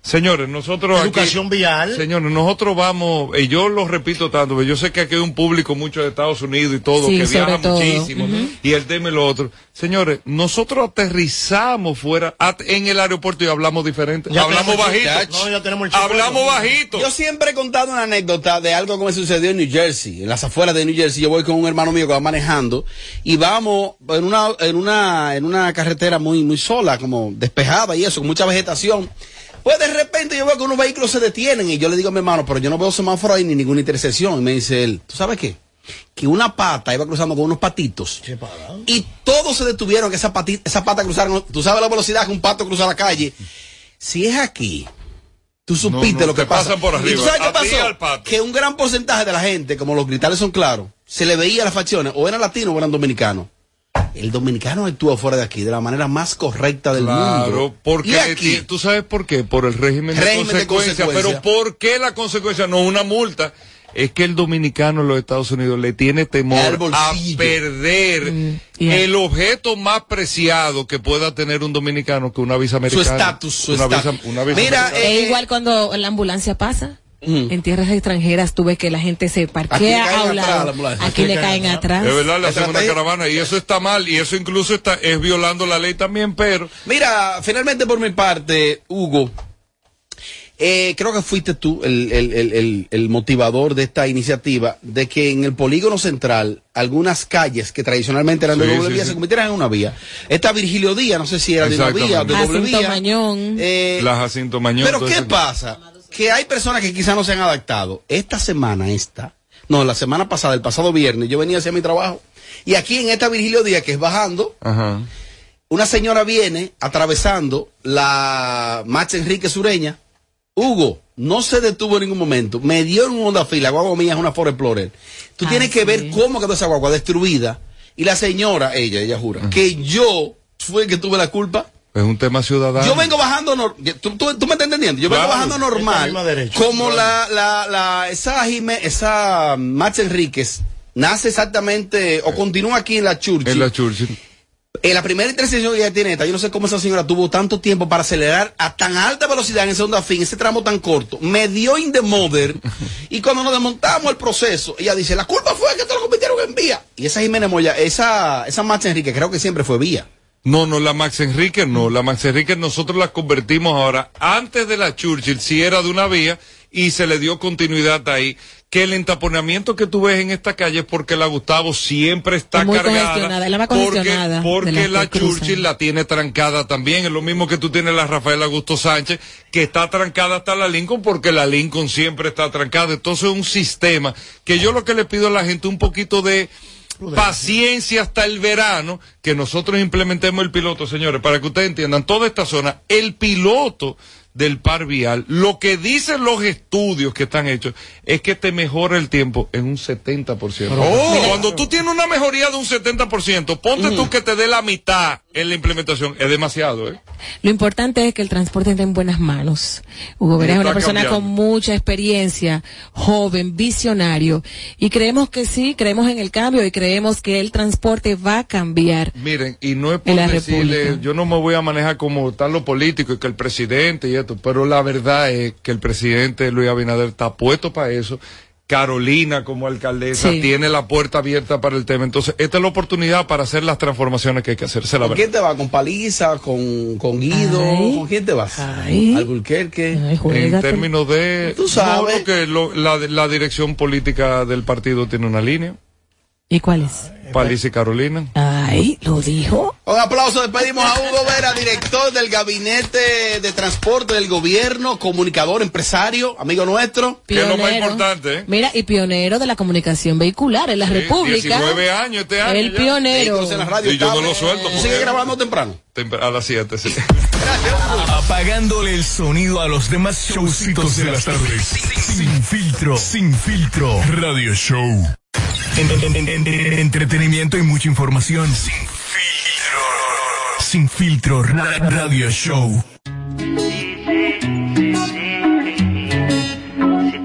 Speaker 13: señores, nosotros aquí-
Speaker 4: Educación vial.
Speaker 13: Señores, nosotros vamos, y yo lo repito tanto, porque yo sé que aquí hay un público mucho de Estados Unidos y todo,
Speaker 14: Sí,
Speaker 13: que viaja
Speaker 14: todo.
Speaker 13: muchísimo, y el tema y lo otro. Señores, nosotros aterrizamos fuera, at- en el aeropuerto y hablamos diferente.
Speaker 4: Ya
Speaker 13: hablamos bajito.
Speaker 4: No, ya tenemos el
Speaker 13: hablamos bajito.
Speaker 3: Yo siempre he contado una anécdota de algo que me sucedió en New Jersey, en las afueras de New Jersey. Yo voy con un hermano mío que va manejando y vamos en una, en una, en una carretera muy, muy sola, como despejada y eso, con mucha vegetación. Pues de repente yo veo que unos vehículos se detienen y yo le digo a mi hermano, pero yo no veo semáforo ahí ni ninguna intersección. Y me dice él, ¿tú sabes qué? Que una pata iba cruzando con unos patitos. Y todos se detuvieron que esa, pati- esa pata cruzaron. Tú sabes la velocidad que un pato cruza la calle. Si es aquí, tú supiste
Speaker 13: no,
Speaker 3: lo que pasa.
Speaker 13: pasan por
Speaker 3: ¿Y tú sabes qué
Speaker 13: a
Speaker 3: pasó? Que un gran porcentaje de la gente, como los cristales son claros, se le veía las facciones, o eran latinos o eran dominicanos. El dominicano actúa fuera de aquí de la manera más correcta del
Speaker 13: Claro,
Speaker 3: mundo.
Speaker 13: porque
Speaker 3: y aquí,
Speaker 13: tú sabes por qué, por el régimen,
Speaker 3: Régimen
Speaker 13: de,
Speaker 3: de
Speaker 13: consecuencia, pero ¿por qué la consecuencia no una multa? Es que el dominicano en los Estados Unidos le tiene temor a perder
Speaker 14: Mm, yeah.
Speaker 13: el objeto más preciado que pueda tener un dominicano que una visa
Speaker 3: su
Speaker 13: americana.
Speaker 3: estatus, su estatus.
Speaker 13: una visa
Speaker 3: Mira,
Speaker 13: americana.
Speaker 3: eh,
Speaker 14: Es igual cuando la ambulancia pasa.
Speaker 3: Ujú.
Speaker 14: En tierras extranjeras tú ves que la gente se
Speaker 3: Aquí
Speaker 14: parquea
Speaker 3: caen
Speaker 14: a un lado. Aquí le caen atrás.
Speaker 13: Es verdad, le hacen una caravana y eso está mal y eso incluso está es violando la ley también, pero
Speaker 3: Mira, finalmente por mi parte, Hugo, eh, creo que fuiste tú el, el- el- el- el motivador de esta iniciativa de que en el polígono central algunas calles que tradicionalmente eran de
Speaker 13: Sí,
Speaker 3: doble
Speaker 13: sí,
Speaker 3: vía
Speaker 13: sí.
Speaker 3: se convirtieran en una vía. Esta Virgilio Díaz, no sé si era de una vía o de doble
Speaker 14: Jacinto
Speaker 3: vía.
Speaker 14: Mañón.
Speaker 3: Eh,
Speaker 13: la Jacinto Mañón.
Speaker 3: pero ¿qué pasa? Que hay personas que quizás no se han adaptado. Esta semana, esta, no, la semana pasada, el pasado viernes, yo venía hacia mi trabajo y aquí en esta Virgilio Díaz que es bajando,
Speaker 13: Ajá.
Speaker 3: una señora viene atravesando la Max Enrique Sureña. Hugo, no se detuvo en ningún momento. Me dio en una fila. Guagua mía es una Ford Explorer. Tú tienes que
Speaker 14: sí.
Speaker 3: ver cómo quedó esa guagua destruida. Y la señora, ella, ella jura, que yo fue el que tuve la culpa.
Speaker 13: Es un tema ciudadano.
Speaker 3: Yo vengo bajando, nor- ¿tú, tú, tú me estás entendiendo? Yo vengo bajando normal, como la, la, la, esa Jime, esa Max Enríquez nace exactamente, o continúa aquí en la Churchill.
Speaker 13: en la Churchill.
Speaker 3: En la primera intersección que ella tiene esta, yo no sé cómo esa señora tuvo tanto tiempo para acelerar a tan alta velocidad en ese onda fin, ese tramo tan corto. Me dio in the mother. y cuando nos desmontamos el proceso, ella dice, la culpa fue que te lo convirtieron en vía. Y esa Jiménez Moya, esa, esa Max Enrique, creo que siempre fue vía.
Speaker 13: No, no, la Max Enrique no. La Max Enrique nosotros la convertimos ahora. Antes de la Churchill, sí era de una vía y se le dio continuidad ahí. Que el entaponamiento que tú ves en esta calle es porque la Gustavo siempre está
Speaker 14: Es muy
Speaker 13: cargada.
Speaker 14: es la más
Speaker 13: porque la
Speaker 14: cruzan.
Speaker 13: Churchill la tiene trancada también. Es lo mismo que tú tienes la Rafael Augusto Sánchez, que está trancada hasta la Lincoln porque la Lincoln siempre está trancada. Entonces es un sistema que yo lo que le pido a la gente un poquito de paciencia hasta el verano, que nosotros implementemos el piloto, señores, para que ustedes entiendan, toda esta zona, el piloto del par vial, lo que dicen los estudios que están hechos es que te mejora el tiempo en un 70%.
Speaker 3: Oh.
Speaker 13: Cuando tú tienes una mejoría de un 70%, ponte tú que te dé la mitad en la implementación, es demasiado, ¿eh?
Speaker 14: Lo importante es que el transporte esté en buenas manos. Hugo Vera es una persona
Speaker 13: cambiando.
Speaker 14: con mucha experiencia, joven, visionario, y creemos que sí, creemos en el cambio y creemos que el transporte va a cambiar.
Speaker 13: Miren, y no es por decirle, yo no me voy a manejar como tal lo político y que el presidente y esto, pero la verdad es que el presidente Luis Abinader está puesto para eso. Carolina como alcaldesa
Speaker 3: Sí.
Speaker 13: tiene la puerta abierta para el tema. Entonces, esta es la oportunidad para hacer las transformaciones que hay que hacer. Esa es la
Speaker 3: ¿Con
Speaker 13: verdad.
Speaker 3: quién te vas? ¿Con Paliza? ¿Con, con Guido?
Speaker 13: Ay.
Speaker 3: ¿Con quién te vas? ¿Alburquerque?
Speaker 13: En términos de...
Speaker 3: Tú sabes.
Speaker 13: No, lo que lo- la, la dirección política del partido tiene una línea.
Speaker 14: ¿Y cuál es?
Speaker 13: Paliza y Carolina.
Speaker 14: Ay, lo dijo.
Speaker 3: Un aplauso, despedimos a Hugo Vera, director del Gabinete de Transporte del Gobierno, comunicador, empresario, amigo nuestro.
Speaker 14: Pionero. Mira, y pionero de la comunicación vehicular en la República.
Speaker 13: 19 años este año.
Speaker 14: El
Speaker 13: ya.
Speaker 14: pionero.
Speaker 3: en la radio,
Speaker 13: Y yo no lo suelto.
Speaker 3: ¿Tú
Speaker 13: porque-
Speaker 3: sigues grabando temprano?
Speaker 13: A las 7, sí.
Speaker 6: Apagándole el sonido a los demás showcitos de las tardes. Sin filtro, sin filtro. Radio Show. En- en- en- en- entretenimiento y mucha información. Sin filtro. Sin filtro. ra- Radio Show.
Speaker 9: Si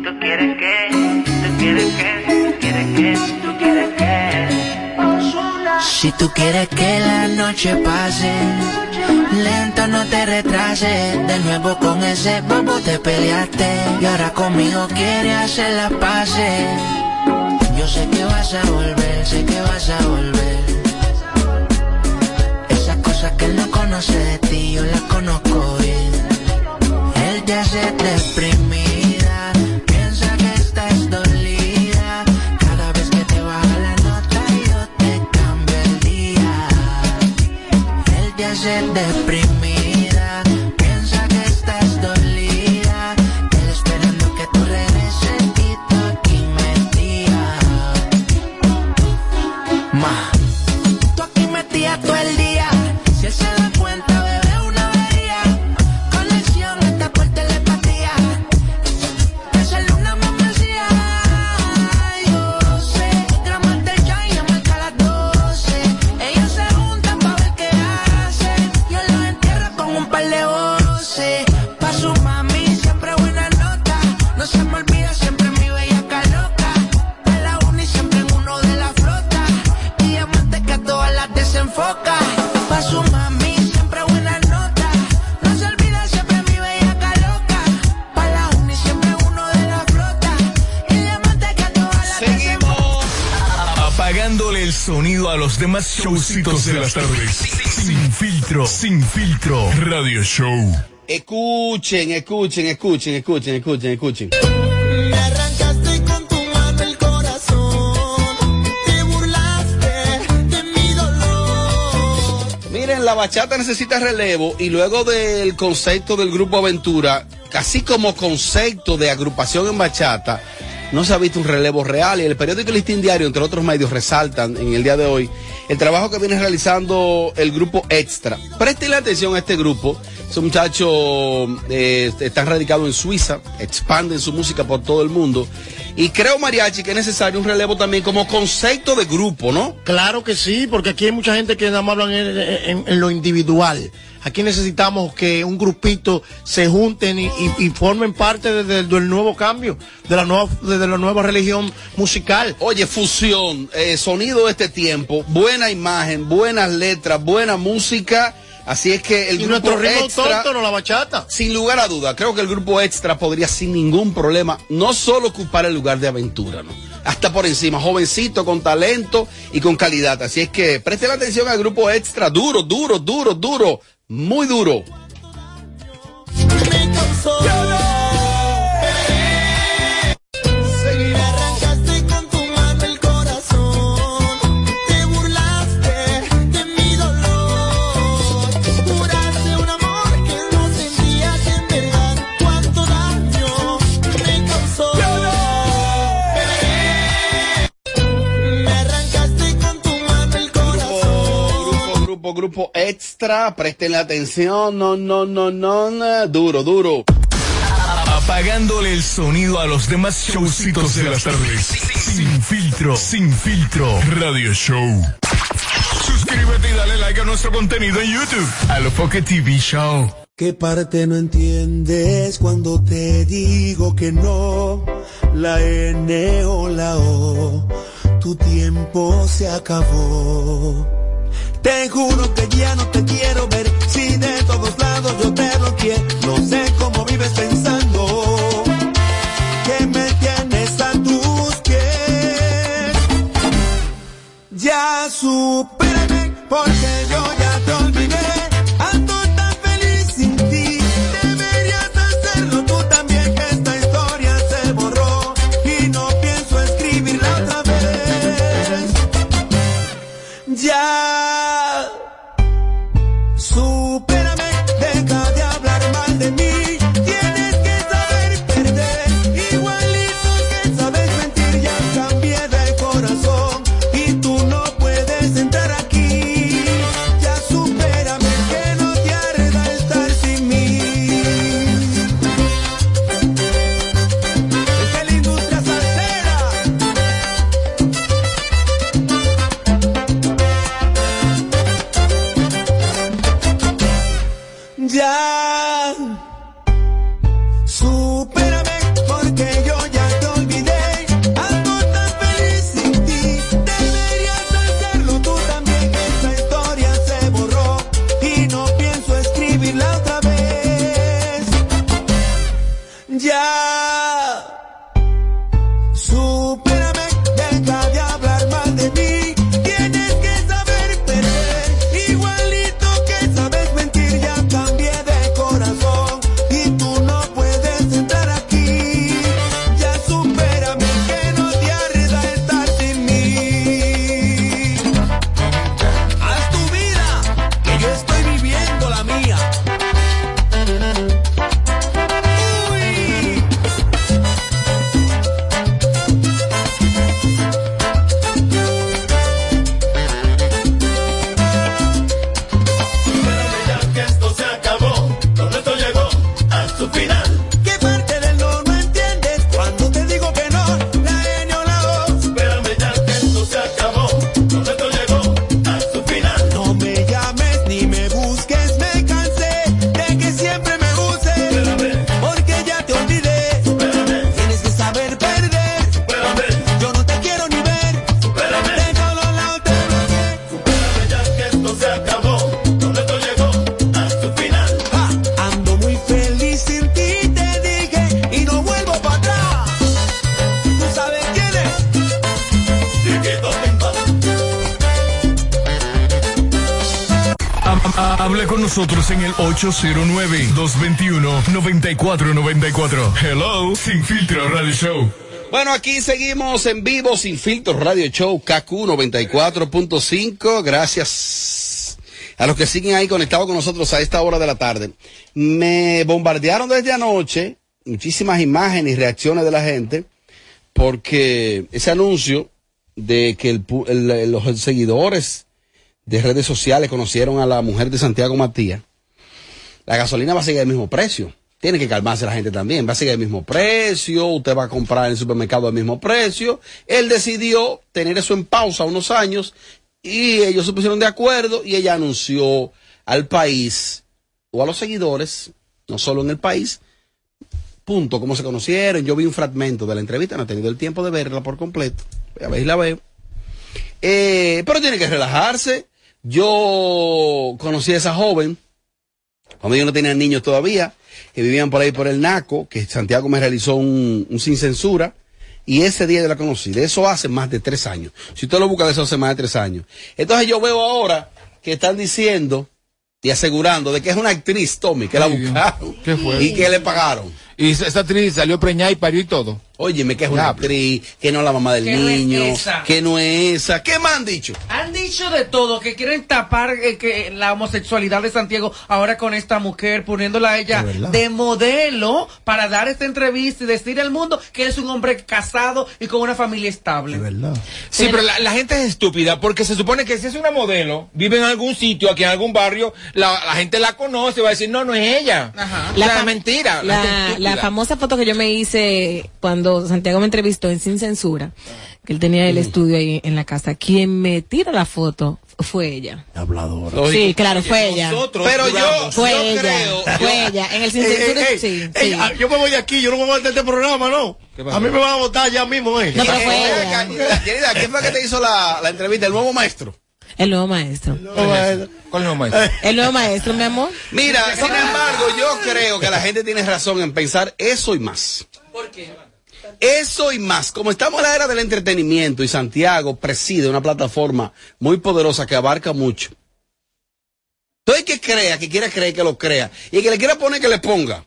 Speaker 9: tú quieres que, tú quieres que, tú quieres que, tú quieres que.
Speaker 16: Si tú quieres que la noche pase, lento no te retrases. De nuevo con ese bobo te peleaste. Y ahora conmigo quieres hacer las paces. Yo sé que vas a volver, sé que vas a volver. Esas cosas que él no conoce de ti, yo las conozco bien. Él ya se deprimida, piensa que estás dolida. Cada vez que te baja la nota, yo te cambio el día. Él ya se deprimida,
Speaker 6: showcitos de las tardes. Sin filtro, sin filtro. Radio Show.
Speaker 3: Escuchen, escuchen, escuchen, escuchen, escuchen, escuchen.
Speaker 9: Me arrancaste con tu mano el corazón. Te burlaste de mi dolor.
Speaker 3: Miren, la bachata necesita relevo y luego del concepto del grupo Aventura, así como concepto de agrupación en bachata, no se ha visto un relevo real y el periódico Listín Diario, entre otros medios, resaltan en el día de hoy el trabajo que viene realizando el grupo Extra. Presten atención a este grupo. Esos muchachos eh, están radicados en Suiza, expanden su música por todo el mundo Y creo, Mariachi, que es necesario un relevo también como concepto de grupo, ¿no?
Speaker 4: Claro que sí, porque aquí hay mucha gente que nada más hablan en, en- en lo individual. Aquí necesitamos que un grupito se junten y, y- y formen parte de- de- del nuevo cambio, de la nueva, de, de la nueva religión musical.
Speaker 3: Oye, fusión, eh, sonido de este tiempo, buena imagen, buenas letras, buena música. Así es que el
Speaker 4: Y
Speaker 3: grupo
Speaker 4: nuestro ritmo
Speaker 3: extra,
Speaker 4: autóctono, la bachata.
Speaker 3: sin lugar a duda, creo que el grupo extra podría sin ningún problema no solo ocupar el lugar de aventura, ¿no? Hasta por encima, jovencito, con talento y con calidad. Así es que presten atención al grupo extra, duro, duro, duro, duro, muy duro. Grupo, extra, presten atención, no, no, no, no, no, duro, duro.
Speaker 6: Apagándole el sonido a los demás showcitos de las tardes. Sin filtro, sin filtro. Radio Show. Suscríbete y dale like a nuestro contenido en YouTube. A lo Foque TV Show.
Speaker 9: ¿Qué parte no entiendes cuando te digo que no? La N o la O, tu tiempo se acabó. Te juro que ya no te quiero ver, si de todos lados yo te bloqueé. No sé cómo vives pensando que me tienes a tus pies. Ya supérame, porque yo ya
Speaker 6: Hable con nosotros en el 809-221-9494. Hello, Sin Filtro Radio Show.
Speaker 3: Bueno, aquí seguimos en vivo sin filtros Radio Show KQ 94.5. Gracias a los que siguen ahí conectados con nosotros a esta hora de la tarde. Me bombardearon desde anoche muchísimas imágenes y reacciones de la gente porque ese anuncio de que los seguidores de redes sociales conocieron a la mujer de Santiago Matías, la gasolina va a seguir al mismo precio. tiene que calmarse la gente también. Va a seguir el mismo precio, usted va a comprar en el supermercado el mismo precio. Él decidió tener eso en pausa unos años y ellos se pusieron de acuerdo y ella anunció al país o a los seguidores, no solo en el país, punto, cómo se conocieron. Yo vi un fragmento de la entrevista, no he tenido el tiempo de verla por completo. Voy a ver si la veo. Eh, pero tiene que relajarse. Yo conocí a esa joven cuando yo no tenía niños todavía, que vivían por ahí por el Naco, que Santiago me realizó un, un sin censura. Y ese día yo la conocí. De eso hace más de tres años. Si usted lo busca, de eso hace más de tres años. Entonces yo veo ahora que están diciendo y asegurando de que es una actriz, Tommy, que la buscaron y que le pagaron.
Speaker 17: Y esa esa actriz salió preñada y parió y todo.
Speaker 3: Óyeme, que es una actriz, que no es la mamá del
Speaker 1: Que no es
Speaker 3: niño,
Speaker 1: esa.
Speaker 3: que no es esa. ¿Qué más han dicho?
Speaker 1: Han dicho de todo, que quieren tapar eh, que la homosexualidad de Santiago ahora con esta mujer, poniéndola a ella de modelo para dar esta entrevista y decir al mundo que es un hombre casado y con una familia estable.
Speaker 17: Sí, pero la, la gente es estúpida porque se supone que si es una modelo, vive en algún sitio, aquí en algún barrio, la, la gente la conoce, va a decir, no, no es ella.
Speaker 14: La
Speaker 17: La mentira.
Speaker 14: La,
Speaker 17: estúpida.
Speaker 14: La famosa foto que yo me hice cuando Santiago me entrevistó en Sin Censura, que él tenía el estudio ahí en la casa, quien me tira la foto fue ella.
Speaker 4: Habladora.
Speaker 14: Sí, claro, fue ella.
Speaker 3: Pero yo,
Speaker 14: Fue
Speaker 3: yo
Speaker 14: ella,
Speaker 3: creo.
Speaker 14: fue ella. En el Sin Censura,
Speaker 4: ey, ey,
Speaker 14: sí,
Speaker 4: ey,
Speaker 14: sí.
Speaker 4: ah, yo me voy de aquí, yo no me voy de este programa, ¿no? A mí me van a votar ya mismo, ¿eh?
Speaker 14: No, pero fue
Speaker 3: Eh,
Speaker 14: ella.
Speaker 3: Yanida, Yanida, ¿quién fue que te hizo la, la entrevista? ¿El nuevo maestro?
Speaker 14: El nuevo maestro.
Speaker 17: ¿Cuál es el nuevo maestro?
Speaker 14: El nuevo maestro, mi amor.
Speaker 3: Mira, sin embargo, yo creo que la gente tiene razón en pensar eso y más.
Speaker 1: ¿Por qué?
Speaker 3: Eso y más. Como estamos en la era del entretenimiento y Santiago preside una plataforma muy poderosa que abarca mucho. Todo el que crea, que quiera creer, que lo crea. Y el que le quiera poner, que le ponga.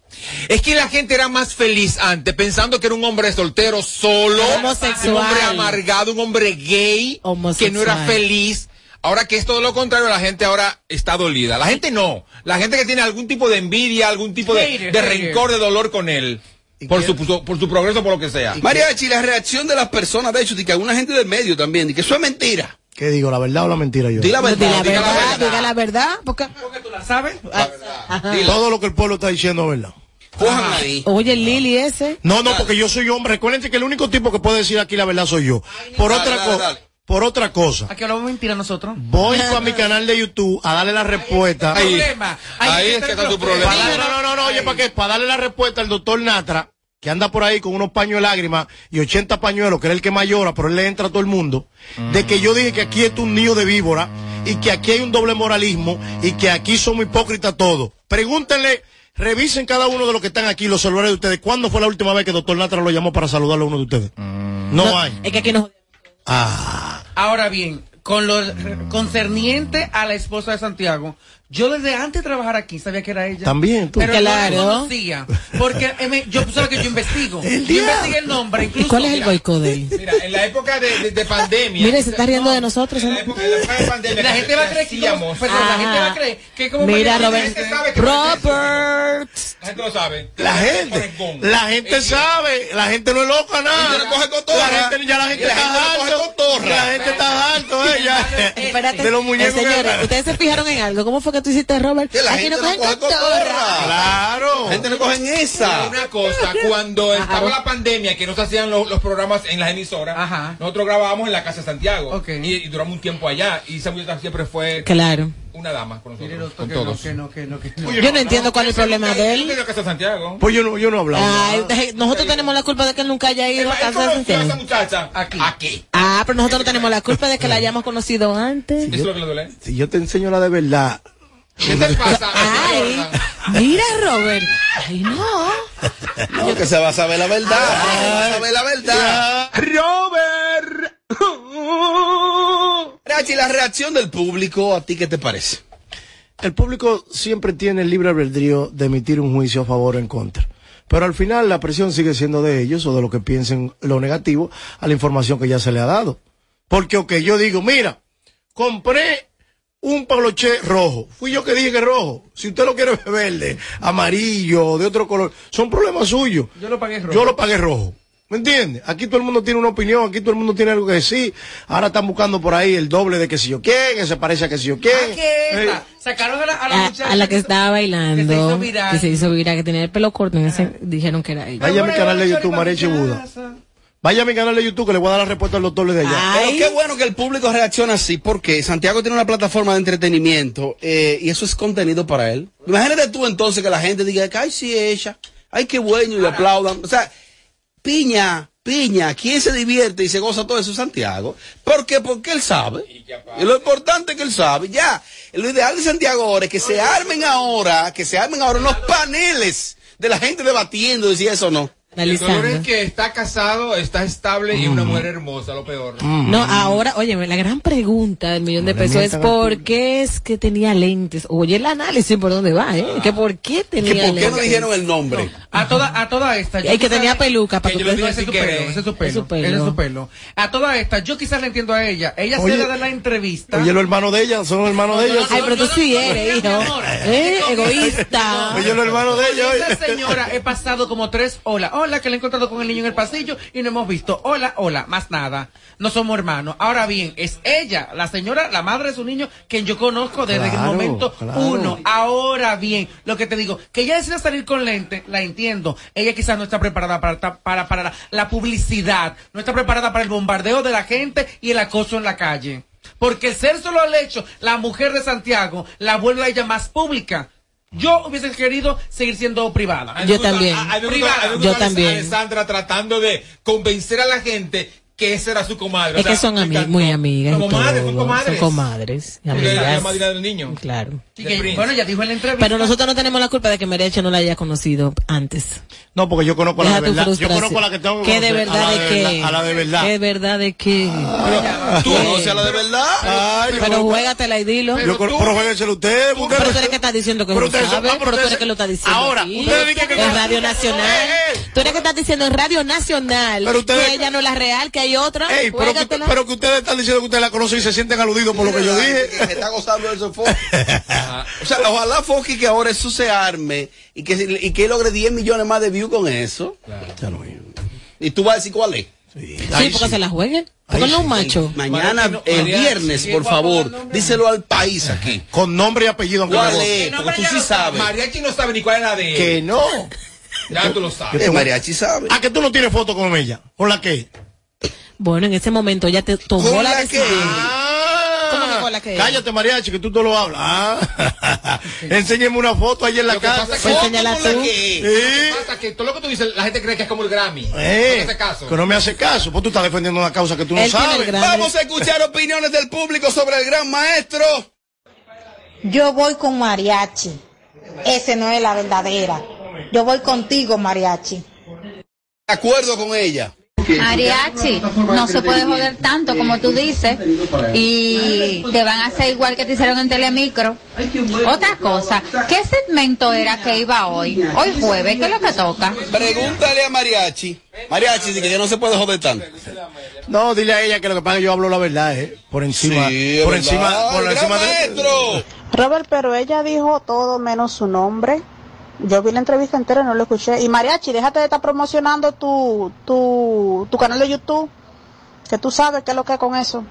Speaker 17: Es que la gente era más feliz antes, pensando que era un hombre soltero, solo,
Speaker 14: Homosexual.
Speaker 17: un hombre amargado, un hombre gay, que no era feliz. Ahora que es todo lo contrario, la gente ahora está dolida. La gente no. La gente que tiene algún tipo de envidia, algún tipo de, de rencor, de dolor con él. Por su, por su- por su progreso, por lo que sea.
Speaker 3: Mariachi, la reacción de las personas, de hecho, y que alguna gente del medio también, y que eso es mentira.
Speaker 4: ¿Qué digo, la verdad o la mentira yo?
Speaker 3: Di la verdad,
Speaker 14: Diga la
Speaker 3: la
Speaker 14: verdad, diga la verdad, porque...
Speaker 1: ¿Tú la sabes?
Speaker 4: Todo lo que el pueblo está diciendo es verdad.
Speaker 3: Ahí.
Speaker 14: Oye, el Lili ese.
Speaker 4: No, no, porque yo soy hombre. Recuerden que el único tipo que puede decir aquí la verdad soy yo. Por
Speaker 1: Dale,
Speaker 4: otra cosa. Por otra cosa.
Speaker 1: Aquí hablamos mentira nosotros.
Speaker 4: Voy a mi canal de YouTube a darle la respuesta.
Speaker 1: Ahí. Problema. Ahí Ahí es que está tu problema.
Speaker 4: No, no, no, no, oye, ¿para qué? Para darle la respuesta al doctor Natra, que anda por ahí con unos paños de lágrimas y 80 pañuelos, que es el que más llora, pero él le entra a todo el mundo, de que yo dije que aquí es un nido de víbora y que aquí hay un doble moralismo y que aquí somos hipócritas todos. Pregúntenle, revisen cada uno de los que están aquí, los celulares de ustedes. ¿Cuándo fue la última vez que doctor Natra lo llamó para saludarle a uno de ustedes? No, hay.
Speaker 14: Es que aquí nos...
Speaker 1: Ahora bien, con lo concerniente a la esposa de Santiago, yo desde antes de trabajar aquí sabía que era ella.
Speaker 4: También, tú.
Speaker 1: Pero no la
Speaker 14: Claro.
Speaker 1: conocía. Porque eh, me- yo sabes que yo investigo. yo
Speaker 14: diablo.
Speaker 1: investigué el nombre.
Speaker 14: ¿Y
Speaker 1: Incluso,
Speaker 14: cuál es el boicot de él?
Speaker 17: Mira, en la época de, de- de pandemia.
Speaker 14: Mire, se está riendo de nosotros. ¿no?
Speaker 1: la gente va a creer que perdón, la gente va a creer que como
Speaker 14: Mira, Robert.
Speaker 1: la gente sabe que-
Speaker 14: Robert.
Speaker 17: La gente lo sabe.
Speaker 4: La gente, la gente sabe, la gente no es loca nada.
Speaker 3: Y le coge cotorra.
Speaker 4: La gente, ya la gente
Speaker 3: Y la
Speaker 4: está
Speaker 3: gente cotorra.
Speaker 4: La gente está harto, eh.
Speaker 14: Espérate,
Speaker 4: De los muñecos
Speaker 14: eh, señores,
Speaker 4: que-
Speaker 14: ustedes se fijaron en algo. ¿Cómo fue que tú hiciste, Robert?
Speaker 3: Que la
Speaker 14: Aquí
Speaker 3: gente
Speaker 14: no cogen
Speaker 3: coge
Speaker 14: cotorra.
Speaker 3: cotorra.
Speaker 4: Claro.
Speaker 3: La gente no cogen esa.
Speaker 17: Una cosa, cuando estaba la pandemia, que no se hacían los, los programas en las emisoras, nosotros grabábamos en la casa de Santiago. Y, y duramos un tiempo allá. Y esa muchacha siempre fue
Speaker 14: Claro.
Speaker 17: una dama con nosotros. Con
Speaker 1: que
Speaker 17: todos.
Speaker 1: no, que no, que no, que no.
Speaker 14: Yo no entiendo cuál es el problema de él.
Speaker 17: la casa de Santiago.
Speaker 4: Pues yo no, yo no hablaba.
Speaker 14: Ay, nosotros tenemos la culpa de que él nunca haya ido a casa de
Speaker 17: a esa
Speaker 14: Santiago.
Speaker 17: muchacha aquí. Aquí.
Speaker 14: Ah, pero nosotros no tenemos la culpa de que la hayamos conocido antes.
Speaker 17: Eso es lo que le duele.
Speaker 4: Si yo te enseño la de verdad.
Speaker 17: ¿Qué te pasa?
Speaker 14: Ay, mira, Robert. Ay, no.
Speaker 3: No, que se va a saber la verdad. Se va a saber la verdad.
Speaker 4: Robert.
Speaker 3: Rachi, la reacción del público, ¿a ti qué te parece?
Speaker 4: El público siempre tiene el libre albedrío de emitir un juicio a favor o en contra. Pero al final la presión sigue siendo de ellos o de lo que piensen lo negativo a la información que ya se le ha dado. Porque, ok, yo digo, mira, compré un paloché rojo. Fui yo que dije que rojo. Si usted lo quiere ver verde, amarillo, de otro color, son problemas suyos.
Speaker 1: Yo lo pagué rojo.
Speaker 4: Yo lo pagué rojo. ¿Me entiendes? Aquí todo el mundo tiene una opinión, aquí todo el mundo tiene algo que decir. Ahora están buscando por ahí el doble de que si yo quién, que se parece a que si yo quién.
Speaker 1: ¿Qué es
Speaker 4: Eh,
Speaker 1: esa? Sacaron a la, a la
Speaker 14: A,
Speaker 1: muchacha
Speaker 14: a la que estaba bailando,
Speaker 1: que se hizo viral.
Speaker 14: que se hizo viral, que tenía el pelo corto, en ese- dijeron que era ella.
Speaker 4: Vaya a mi canal de YouTube, María Chibuda. Vaya a mi canal de YouTube que le voy a dar la respuesta al doctor de allá.
Speaker 3: Pero qué bueno que el público reacciona así, porque Santiago tiene una plataforma de entretenimiento eh, y eso es contenido para él. Imagínate tú entonces que la gente diga, que, ay, sí, ella, ay, qué bueno, y le aplaudan. O sea, piña, piña, ¿quién se divierte y se goza todo eso? Santiago. ¿Por qué? Porque él sabe. Y lo importante es que él sabe. Ya, lo ideal de Santiago ahora es que se armen ahora, que se armen ahora unos paneles de la gente debatiendo de si eso o no.
Speaker 17: El dolor es que está casado, está estable y una mujer hermosa, lo peor.
Speaker 14: No, ahora, oye, la gran pregunta del millón de
Speaker 17: No
Speaker 14: pesos es por qué es que tenía lentes. Oye, el análisis por dónde va, ¿eh? Que por qué tenía
Speaker 3: Que por qué no dijeron el nombre.
Speaker 1: A toda, a toda esta.
Speaker 14: Y que tenía peluca para
Speaker 1: que yo dije ese es su pelo, ese es su pelo.
Speaker 14: Es su pelo.
Speaker 1: ese es su pelo. A toda esta, yo quizás le entiendo a ella. Ella
Speaker 4: Oye,
Speaker 1: se da de la entrevista.
Speaker 4: Oye, los hermanos de ella, son los hermanos de ella.
Speaker 14: Ay, pero tú sí eres, hijo. ¿Eh? Egoísta.
Speaker 4: Oye, los hermanos de ella.
Speaker 1: Esta señora he pasado como tres hola, hola, que le he encontrado con el niño en el pasillo y no hemos visto. Hola, hola, más nada. No somos hermanos. Ahora bien, es ella, la señora, la madre de su niño, quien yo conozco desde
Speaker 4: Claro,
Speaker 1: el momento
Speaker 4: claro.
Speaker 1: uno. Ahora bien, lo que te digo, que ella decida salir con lente, la entiendo. Ella quizás no está preparada para, para, para la, la publicidad, no está preparada para el bombardeo de la gente y el acoso en la calle. Porque el ser solo al hecho, la mujer de Santiago la vuelve a ella más pública. Yo hubiese querido seguir siendo privada.
Speaker 17: A mí me gusta Alessandra tratando de convencer a la gente que esa era su comadre. O
Speaker 14: Es
Speaker 17: sea,
Speaker 14: que son ami- muy amigas.
Speaker 17: Son comadres,
Speaker 14: todo.
Speaker 17: son comadres.
Speaker 14: Son comadres.
Speaker 17: es la
Speaker 14: amigas.
Speaker 17: madrina del niño.
Speaker 14: Claro.
Speaker 1: Que, bueno, ya dijo en la entrevista.
Speaker 14: Pero nosotros no tenemos la culpa de que Mariachi no la haya conocido antes.
Speaker 4: No, porque yo conozco
Speaker 14: Deja
Speaker 4: la de verdad. Yo conozco la que tengo que
Speaker 14: ¿Qué de
Speaker 4: a
Speaker 14: verdad
Speaker 4: la
Speaker 14: de qué?
Speaker 4: verdad, A la de verdad.
Speaker 14: ¿Qué verdad de qué?
Speaker 3: ¿Tú conoces a la de verdad?
Speaker 4: Ay,
Speaker 14: Pero
Speaker 4: yo-
Speaker 14: juégatela y dilo.
Speaker 4: Yo con- pero jueguenselo ustedes.
Speaker 14: Pero tú eres que estás diciendo que
Speaker 4: Pero
Speaker 14: no sabe,
Speaker 4: ah, pero
Speaker 14: pero tú eres que lo estás diciendo
Speaker 4: Ahora,
Speaker 14: aquí.
Speaker 4: ustedes dicen que-
Speaker 14: en Radio Nacional. Tú eres que estás diciendo en Radio Nacional
Speaker 4: Pero ustedes-
Speaker 14: que ella no es la real, que hay otra.
Speaker 4: Ey, pero, que, pero que ustedes están diciendo que ustedes la conocen y se sienten aludidos por lo que yo dije.
Speaker 3: Que, que está gozando de eso Foki. O sea, ojalá Foki que ahora eso se arme y que, y que logre 10 millones más de views con eso. Y tú vas a decir cuál es.
Speaker 14: Sí, porque se la jueguen. Porque no un macho.
Speaker 3: Mañana, el viernes, por favor, díselo al país aquí.
Speaker 4: Con nombre y apellido.
Speaker 3: ¿Cuál
Speaker 4: no-
Speaker 3: es? Porque tú sí sabes.
Speaker 17: Mariachi no sabe ni cuál es la de él.
Speaker 4: Que no.
Speaker 17: Ya tú lo sabes.
Speaker 3: El mariachi sabe.
Speaker 4: ¿A que tú no tienes foto con ella? ¿Con la qué?
Speaker 14: Bueno, en ese momento ella te tomó
Speaker 4: ¿Con
Speaker 14: la,
Speaker 4: la
Speaker 14: decisión.
Speaker 4: qué?
Speaker 14: ¿Cómo que con la que?
Speaker 4: Cállate, mariachi, que tú todo lo hablas. Ah. Enséñeme una foto ahí en la
Speaker 17: que
Speaker 4: casa.
Speaker 14: Pues
Speaker 17: que-
Speaker 14: enséñala
Speaker 17: ¿Cómo
Speaker 14: tú.
Speaker 17: la que-
Speaker 4: Sí.
Speaker 17: Lo que pasa es que todo lo que tú dices, la gente cree que es como el Grammy.
Speaker 4: Eh,
Speaker 17: No te hace caso.
Speaker 4: que no me hace caso. Pues tú estás defendiendo una causa que tú no
Speaker 14: Él
Speaker 4: sabes.
Speaker 3: Vamos a escuchar opiniones del público sobre el gran maestro.
Speaker 18: Yo voy con mariachi. Ese no es la verdadera. Yo voy contigo, mariachi.
Speaker 3: De acuerdo con ella.
Speaker 19: Mariachi, no se puede joder tanto como tú dices y te van a hacer igual que te hicieron en Telemicro. Otra cosa, ¿qué segmento era que iba hoy? Hoy jueves, ¿qué es lo que toca?
Speaker 3: Pregúntale a Mariachi. Mariachi dice que ya no se puede joder tanto.
Speaker 4: No, dile a ella que lo que pasa es que yo hablo la verdad, ¿eh? Por encima.
Speaker 3: Sí,
Speaker 4: por
Speaker 3: verdad.
Speaker 4: encima. Por encima de.
Speaker 18: Robert, pero ella dijo todo menos su nombre. Yo vi la entrevista entera y no lo escuché. Y mariachi, déjate de estar promocionando tu, tu, tu canal de YouTube. Que tú sabes qué es lo que es con eso.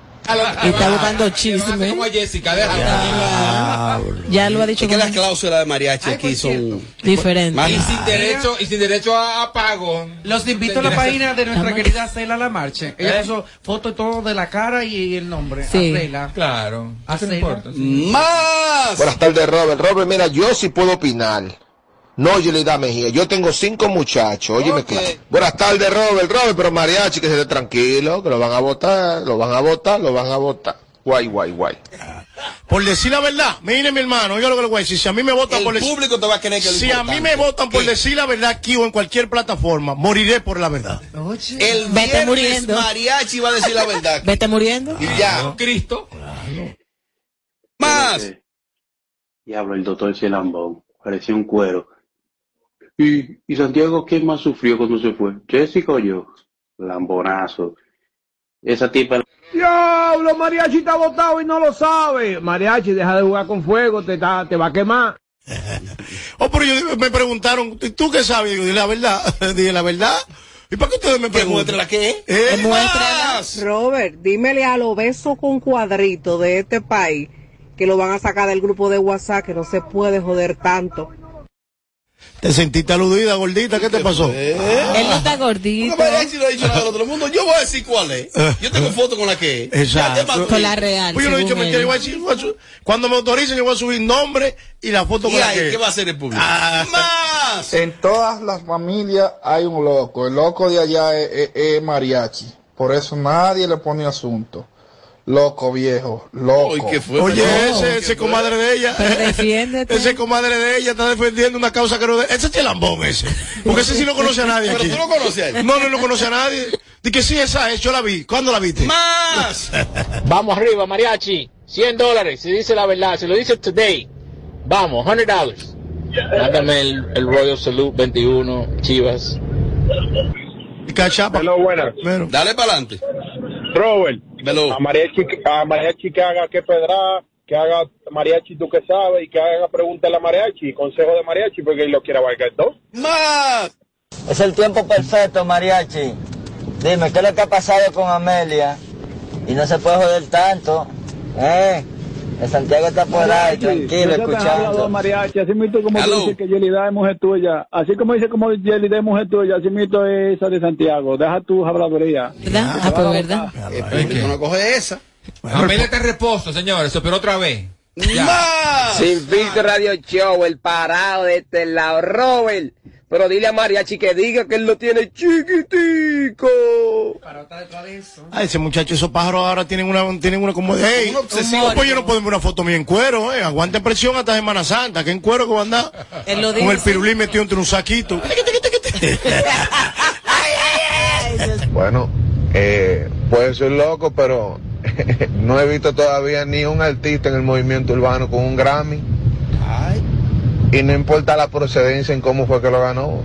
Speaker 14: Y está buscando chisme.
Speaker 17: Como Jessica, déjala.
Speaker 14: Ya lo ha dicho
Speaker 3: Es que las cláusulas de Mariachi aquí son
Speaker 14: diferente.
Speaker 3: más-
Speaker 17: Y sin derecho, y sin derecho a, a pago.
Speaker 1: Los invito a la página de nuestra querida Cela Lamarche. Ella
Speaker 17: ¿Eh?
Speaker 1: puso foto y todo de la cara y el nombre.
Speaker 14: Sí.
Speaker 1: A Cela.
Speaker 17: Claro.
Speaker 1: A
Speaker 17: Eso no
Speaker 1: Cela.
Speaker 17: importa. sí.
Speaker 3: más.
Speaker 20: Buenas tardes, Robert. Robert, mira, yo sí puedo opinar. No, Yelida Mejía. Yo tengo cinco muchachos. Óyeme,
Speaker 3: Ok.
Speaker 20: claro. Buenas tardes, Robert. Robert, pero mariachi, que se esté tranquilo, que lo van a votar, lo van a votar, lo van a votar. Guay, guay, guay.
Speaker 4: Por decir la verdad, mire mi hermano, yo lo que le voy a decir, si a mí me votan por
Speaker 3: El
Speaker 4: decir,
Speaker 3: público te va a creer que
Speaker 4: si a mí me votan por
Speaker 3: ¿Qué?
Speaker 4: decir la verdad aquí o en cualquier plataforma, moriré por la verdad.
Speaker 3: El
Speaker 14: Vete muriendo.
Speaker 3: Mariachi va a decir la verdad.
Speaker 14: Vete muriendo.
Speaker 3: Y ya.
Speaker 17: Cristo.
Speaker 3: Más.
Speaker 21: Diablo, el doctor se lambó. Parecía un cuero. ¿Y, y Santiago quién más sufrió cuando se fue? ¿Jessica o yo? Lambonazo. Esa tipa...
Speaker 12: Diablo, Mariachi está botado y no lo sabe. Mariachi, deja de jugar con fuego, te, está- te va a quemar.
Speaker 4: Oh, pero yo, me preguntaron, ¿tú qué sabes? Digo, dile la verdad, dile la verdad. ¿Y para qué ustedes me preguntan?
Speaker 3: la qué?
Speaker 4: Eh,
Speaker 22: Robert, dímele a los besos con cuadrito de este país que lo van a sacar del grupo de WhatsApp, que no se puede joder tanto.
Speaker 4: ¿Te sentiste aludida, gordita? ¿Qué te pasó?
Speaker 14: Él no está gordito.
Speaker 3: No me si no ha dicho nada del otro mundo. Yo voy a decir cuál es. Yo tengo foto con la que es.
Speaker 4: Exacto.
Speaker 14: Con la real.
Speaker 4: Pues yo he dicho mentira,
Speaker 14: él.
Speaker 4: yo voy a decir, voy a su- cuando me autoricen yo voy a subir nombre y la foto
Speaker 3: ¿Y
Speaker 4: con la
Speaker 3: ahí
Speaker 4: que
Speaker 3: qué va a hacer el público?
Speaker 4: Ah.
Speaker 3: ¡Más!
Speaker 23: En todas las familias hay un loco. El loco de allá es, es- es mariachi. Por eso nadie le pone asunto. Loco viejo, loco.
Speaker 4: Oye, ese, ese comadre de ella.
Speaker 14: Defiéndete.
Speaker 4: Ese comadre de ella está defendiendo una causa que no. de- Ese es lambón ese. Porque ese sí no conoce a nadie
Speaker 3: Pero
Speaker 4: aquí.
Speaker 3: tú lo conoces a él.
Speaker 4: No, no lo conoce a nadie. Dice que sí, esa es. Yo la vi. ¿Cuándo la viste?
Speaker 3: ¡Más!
Speaker 24: Vamos arriba, mariachi. 100 dólares, si dice la verdad, si lo dice today. Vamos, 100 dólares. Mándame el, el Royal Salute 21, Chivas.
Speaker 4: Cachapa.
Speaker 25: buenas.
Speaker 3: Dale para adelante.
Speaker 25: Robert, a mariachi, a mariachi que haga que pedra, que haga mariachi tú que sabes y que haga pregunta a la mariachi, consejo de mariachi porque él lo quiere abarcar todo.
Speaker 3: ¡Más!
Speaker 26: Es el tiempo perfecto, mariachi. Dime, ¿qué es lo que ha pasado con Amelia? Y no se puede joder tanto. ¿Eh? El Santiago está por ahí, tranquilo, escuchando.
Speaker 25: mariachi, así mismo como
Speaker 26: Aló.
Speaker 25: dice que Yelida es mujer tuya, así como dice como Yelida es mujer tuya, así mismo es esa de Santiago, deja tu habladuría.
Speaker 14: ¿Verdad? Ah, pues verdad.
Speaker 3: Tú no coges esa.
Speaker 17: En reposo, señores, pero otra vez.
Speaker 3: ¡Más!
Speaker 27: Sin filtro radio show, el parado de este lado, Robert. Pero dile a Mariachi que diga que él lo tiene chiquitico.
Speaker 4: Ah, ese muchacho, esos pájaros ahora tienen una, tienen una como de, hey,
Speaker 3: Una obsesión.
Speaker 4: pues yo no puedo ver una foto mía en cuero, eh. Aguanten presión hasta Semana Santa, que en cuero que va a andar.
Speaker 14: Él lo
Speaker 4: Con el pirulín metido entre un saquito.
Speaker 20: Bueno, eh, puede ser loco, pero no he visto todavía ni un artista en el movimiento urbano con un Grammy. Y no importa la procedencia en cómo fue que lo ganó.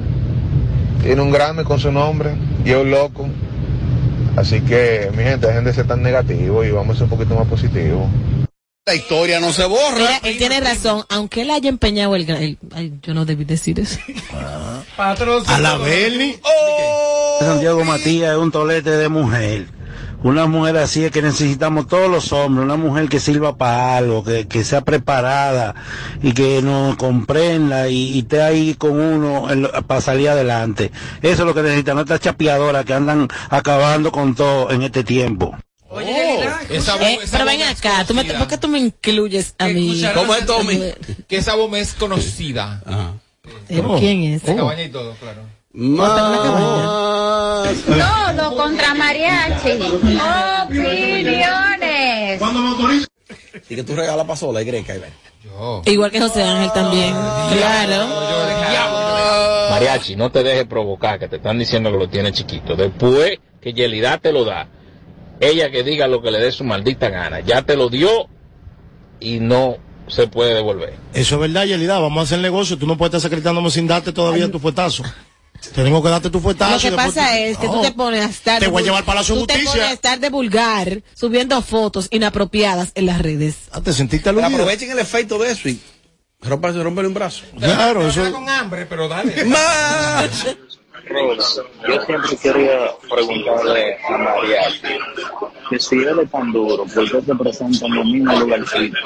Speaker 20: Tiene un Grammy con su nombre y es un loco. Así que, mi gente, dejen de ser tan negativos y vamos a ser un poquito más positivos.
Speaker 3: La historia no se borra.
Speaker 14: Mira, él tiene razón, aunque él haya empeñado el, el- ay, yo no debí decir eso.
Speaker 4: A la Bernie.
Speaker 28: Santiago Matías es un tolete de mujer. Una mujer así es que necesitamos todos los hombres, una mujer que sirva para algo, que, que sea preparada y que nos comprenda y, y esté ahí con uno en para salir adelante. Eso es lo que necesitamos, estas chapeadoras que andan acabando con todo en este tiempo.
Speaker 17: Esa voz-
Speaker 14: Eh,
Speaker 17: esa
Speaker 14: pero ven
Speaker 17: es
Speaker 14: acá, ¿tú me-
Speaker 17: conocida.
Speaker 14: ¿por qué tú me incluyes a mí?
Speaker 17: ¿Cómo es Tommy? Que esa voz me es conocida.
Speaker 14: Eh, ¿Quién es?
Speaker 17: De cabaña y todo, claro.
Speaker 19: No, no, contra mariachi. Opiniones.
Speaker 3: Y que tú regalas para sola y greca. y ven.
Speaker 14: Igual que José Ángel también. Claro.
Speaker 24: Mariachi, no te dejes provocar, que te están diciendo que lo tiene chiquito. Después que Yelida te lo da, ella que diga lo que le dé su maldita gana. Ya te lo dio y no se puede devolver.
Speaker 4: Eso es verdad, Yelida. Vamos a hacer negocio. Tú no puedes estar secretándome sin darte todavía tu fuetazo. Tenemos que darte tu fuetazo.
Speaker 14: Lo que pasa
Speaker 4: tú-
Speaker 14: es que tú te pones a estar.
Speaker 4: Te voy a
Speaker 14: de
Speaker 4: llevar para la
Speaker 14: Tú te pones a estar de vulgar subiendo fotos inapropiadas en las redes.
Speaker 4: Ah, te sentiste aludido.
Speaker 3: aprovechen el efecto de eso y rompa, romperle un brazo.
Speaker 4: Claro, eso.
Speaker 17: con hambre, pero dale.
Speaker 3: ¡Más!
Speaker 29: Yo siempre quería preguntarle a Mariachi que si él es tan duro, ¿por qué se presenta en los mismos lugarcitos?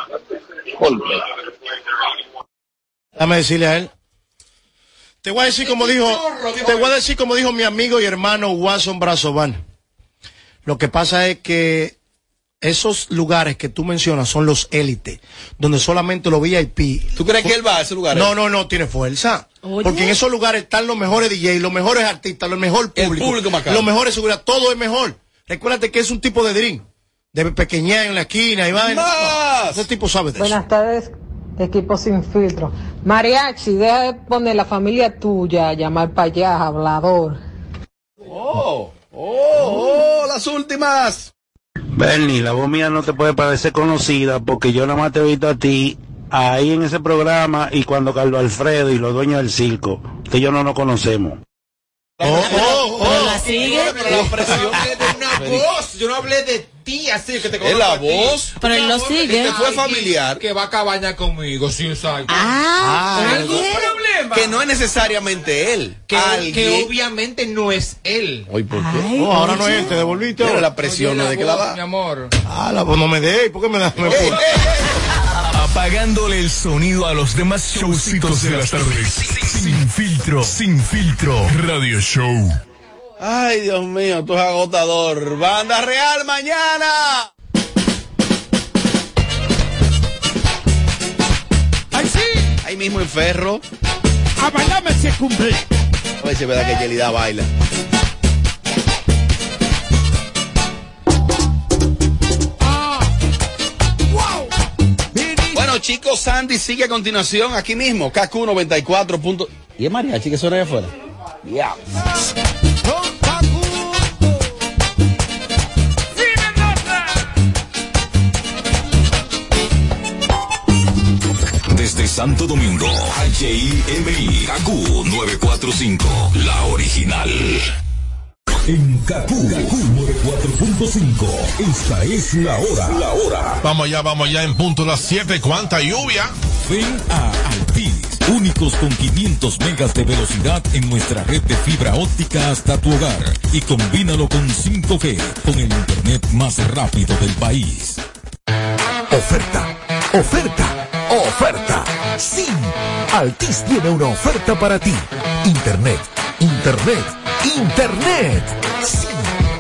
Speaker 29: ¿Por qué?
Speaker 4: Déjame decirle a él. Te voy a decir como dijo, te voy a decir como dijo mi amigo y hermano Watson Brazovan. Lo que pasa es que esos lugares que tú mencionas son los élites, donde solamente los VIP.
Speaker 3: ¿Tú crees que él va a ese lugar?
Speaker 4: No, no, no, tiene fuerza. Porque en esos lugares están los mejores DJ, los mejores artistas, los mejor público,
Speaker 3: público más caro.
Speaker 4: los mejores seguridad, todo es mejor. Recuérdate que es un tipo de drink, de pequeña en la esquina y va. Ese tipo sabe de eso.
Speaker 22: Buenas tardes, equipo sin filtro. Mariachi, deja de poner la familia tuya a llamar para allá, hablador.
Speaker 3: ¡Oh! ¡Oh! ¡Oh! ¡Las últimas!
Speaker 28: Bernie, la voz mía no te puede parecer conocida porque yo nada más te he visto a ti ahí en ese programa y cuando Carlos Alfredo y los dueños del circo, que yo no nos conocemos.
Speaker 4: Oh, oh,
Speaker 14: Pero la sigue.
Speaker 3: La presión una
Speaker 17: voz. Yo no hablé de ti así que te
Speaker 3: Es la
Speaker 17: conozco a ti.
Speaker 3: voz.
Speaker 14: Pero él lo sigue.
Speaker 3: Este fue
Speaker 17: Ay,
Speaker 3: familiar.
Speaker 17: Que, que va a cabaña conmigo, sí, exacto.
Speaker 14: Ah,
Speaker 17: ¿Algún
Speaker 14: oye.
Speaker 17: problema?
Speaker 3: Que no es necesariamente él.
Speaker 17: Que, que obviamente no es él.
Speaker 3: Oye, ¿por qué?
Speaker 4: No, ahora no es él, te devolviste.
Speaker 3: Pero la presión no de que
Speaker 17: la
Speaker 3: la
Speaker 17: voz,
Speaker 3: da.
Speaker 17: Mi amor.
Speaker 4: Ah, la, pues no me dé, ¿por qué me da? Me pone?
Speaker 6: Apagándole el sonido a los demás showcitos de las tardes. Sin filtro, sin filtro. Radio Show.
Speaker 3: Ay, Dios mío, esto es agotador. Banda Real mañana.
Speaker 12: ¡Ay, sí!
Speaker 3: Ahí mismo en Ferro.
Speaker 12: ¡A bailarme se cumple!
Speaker 3: A ver si es verdad que Yelida baila.
Speaker 12: ¡Ah! ¡Wow!
Speaker 3: Bueno, chicos, Sandy sigue a continuación aquí mismo. KQ 94. punto- ¿Y es mariachi que suena allá afuera? Ya.
Speaker 6: Desde Santo Domingo, HIMI, KQ 945, la original. En KQ, KQ 94.5, esta es la hora. La hora.
Speaker 30: Vamos ya, vamos ya en punto las 7. ¿Cuánta lluvia?
Speaker 6: Ven a Altis, únicos con 500 megas de velocidad en nuestra red de fibra óptica hasta tu hogar y combínalo con 5G, con el internet más rápido del país.
Speaker 31: Oferta, oferta, oferta. Sí, Altis tiene una oferta para ti. Internet, internet, internet. Sí,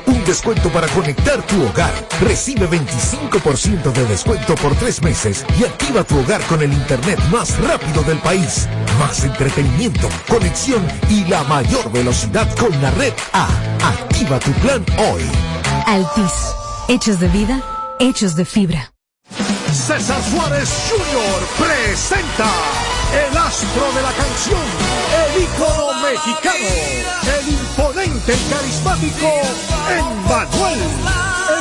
Speaker 31: un descuento para conectar tu hogar. Recibe 25% de descuento por tres meses y activa tu hogar con el internet más rápido del país. Más entretenimiento, conexión y la mayor velocidad con la red A. Activa tu plan hoy.
Speaker 32: Altis. Hechos de vida, hechos de fibra.
Speaker 31: César Suárez Jr. presenta el astro de la canción, el ícono mexicano, el imponente y carismático Emmanuel.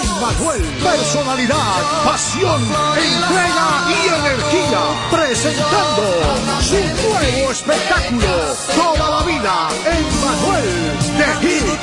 Speaker 31: Emmanuel, personalidad, pasión, entrega y energía, presentando su nuevo espectáculo, Toda la vida, Emmanuel de Hits,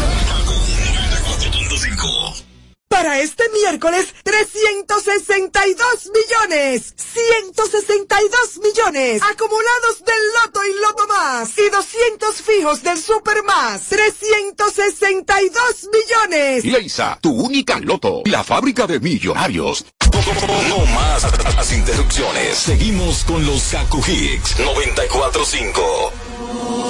Speaker 33: Para este miércoles, 362 millones, 162 millones acumulados del Loto y Loto Más y 200 fijos del Super Más, 362 millones.
Speaker 6: Leisa, tu única loto, la fábrica de millonarios. No más las interrupciones. Seguimos con los Kaku Hicks 945.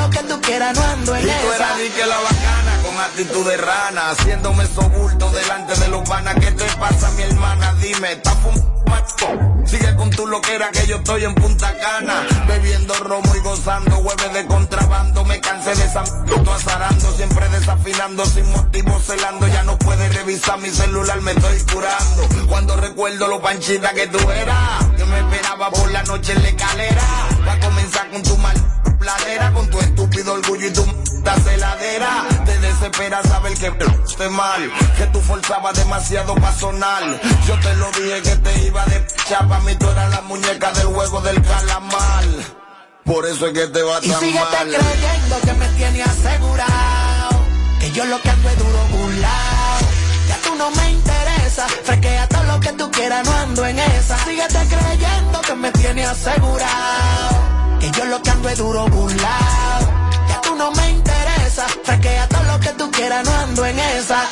Speaker 16: lo que tú quieras, no ando en
Speaker 34: Y tú
Speaker 16: esa.
Speaker 34: eras ni que la bacana con actitud de rana, haciéndome sobulto delante de los panas. ¿Qué te pasa, mi hermana? Dime, ¿estás fumando? Sigue con tu loquera que yo estoy en Punta Cana, bebiendo romo y gozando, hueves de contrabando. Me cansé de esa m- azarando, siempre desafinando, sin motivo celando. Ya no puedes revisar mi celular, me estoy curando. Cuando recuerdo lo panchita que tú eras, que me esperaba por la noche en la escalera. Va a comenzar con tu mal pladera, con tu estúpido orgullo y tu m- celadera. Te desespera saber que esté mal, que tú forzabas demasiado pa' sonar. Yo te lo dije que te iba de chapa, mí tú eras la muñeca del juego del calamar. Por eso es que te va
Speaker 16: Y
Speaker 34: tan
Speaker 16: síguete
Speaker 34: mal.
Speaker 16: creyendo que me tiene asegurado. Que yo lo que ando es duro burlao. Ya tú no me interesa. Fresquea todo lo que tú quieras, no ando en esa. Síguete creyendo que me tiene asegurado. Que yo lo que ando es duro burlao. Ya tú no me interesas. fraquea todo lo que tú quieras, no ando en esa.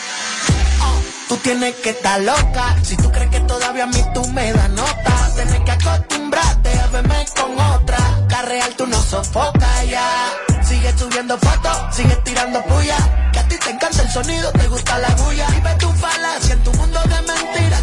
Speaker 16: Tú tienes que estar loca. Si tú crees que todavía a mí tú me das nota. Tienes que acostumbrarte a verme con otra. La tú no sofocas ya. Sigue subiendo fotos, sigue tirando puya. Que a ti te encanta el sonido, te gusta la bulla. Y ve tu falacia en tu mundo de mentiras.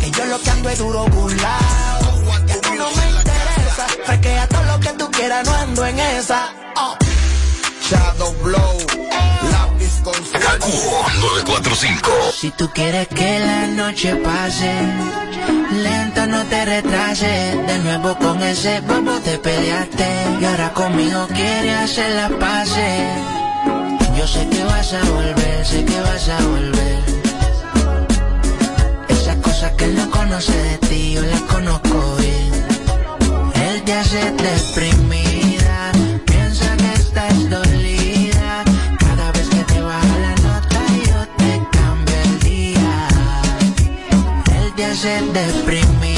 Speaker 16: que yo lo que ando es duro burlao. Que tú no me interesa. Fresquea todo lo que tú quieras, no ando en esa. Oh.
Speaker 34: Shadow Blow. Eh. Lápiz con
Speaker 6: 945.
Speaker 16: Si tú quieres que la noche pase, lenta no te retrases. De nuevo con ese bobo te peleaste. Y ahora conmigo quiere hacer la pase. Yo sé que vas a volver, sé que vas a volver cosas que él no conoce de ti, yo las conozco bien. Él te hace deprimida, piensa que estás dolida. Cada vez que te baja la nota, yo te cambio el día. Él te hace deprimida.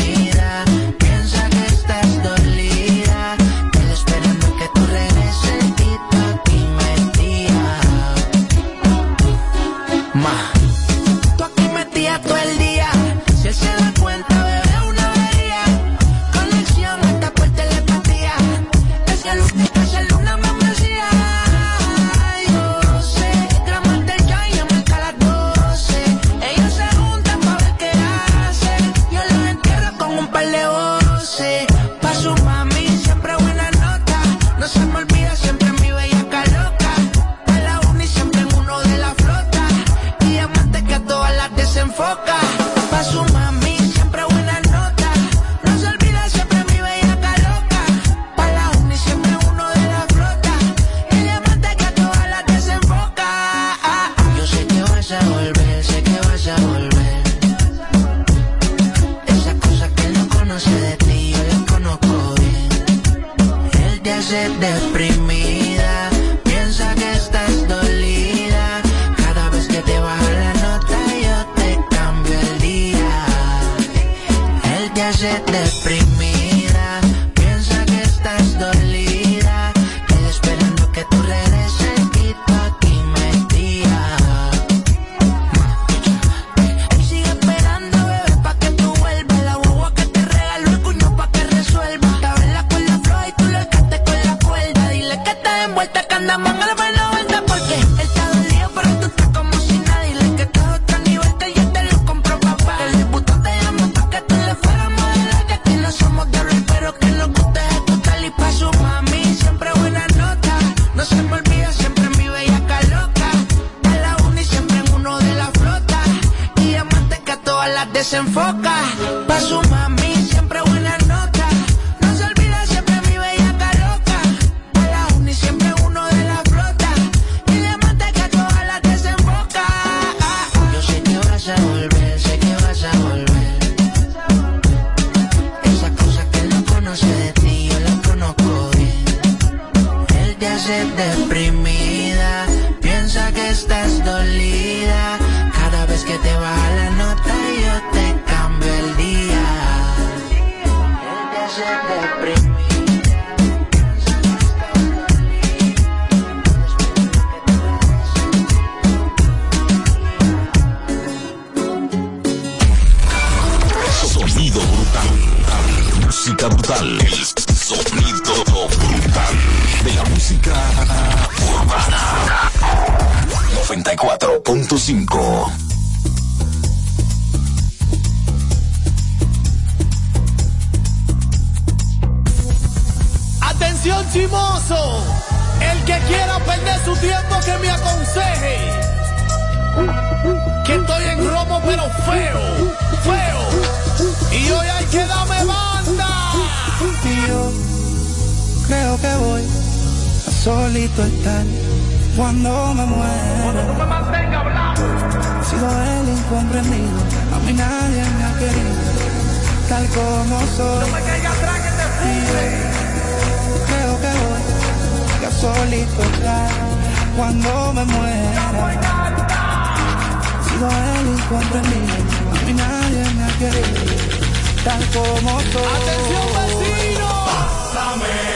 Speaker 6: sonido brutal. Música brutal. El sonido brutal. De la música urbana. 94.5.
Speaker 4: Atención chimoso, el que quiera perder su tiempo que me aconseje. Que estoy en romo pero feo, feo. Y hoy hay que darme banda.
Speaker 35: Y yo creo que voy a solito estar cuando me muera. Cuando tú me mantengas hablando. He sido el incomprendido, a mí nadie me ha querido, tal como soy. No me caigas atrás que te fui. Creo que voy a solito estar cuando me muera. He sido el incomprendido, a mí nadie me ha querido tal como soy. ¡Atención, vecinos! ¡Pásame!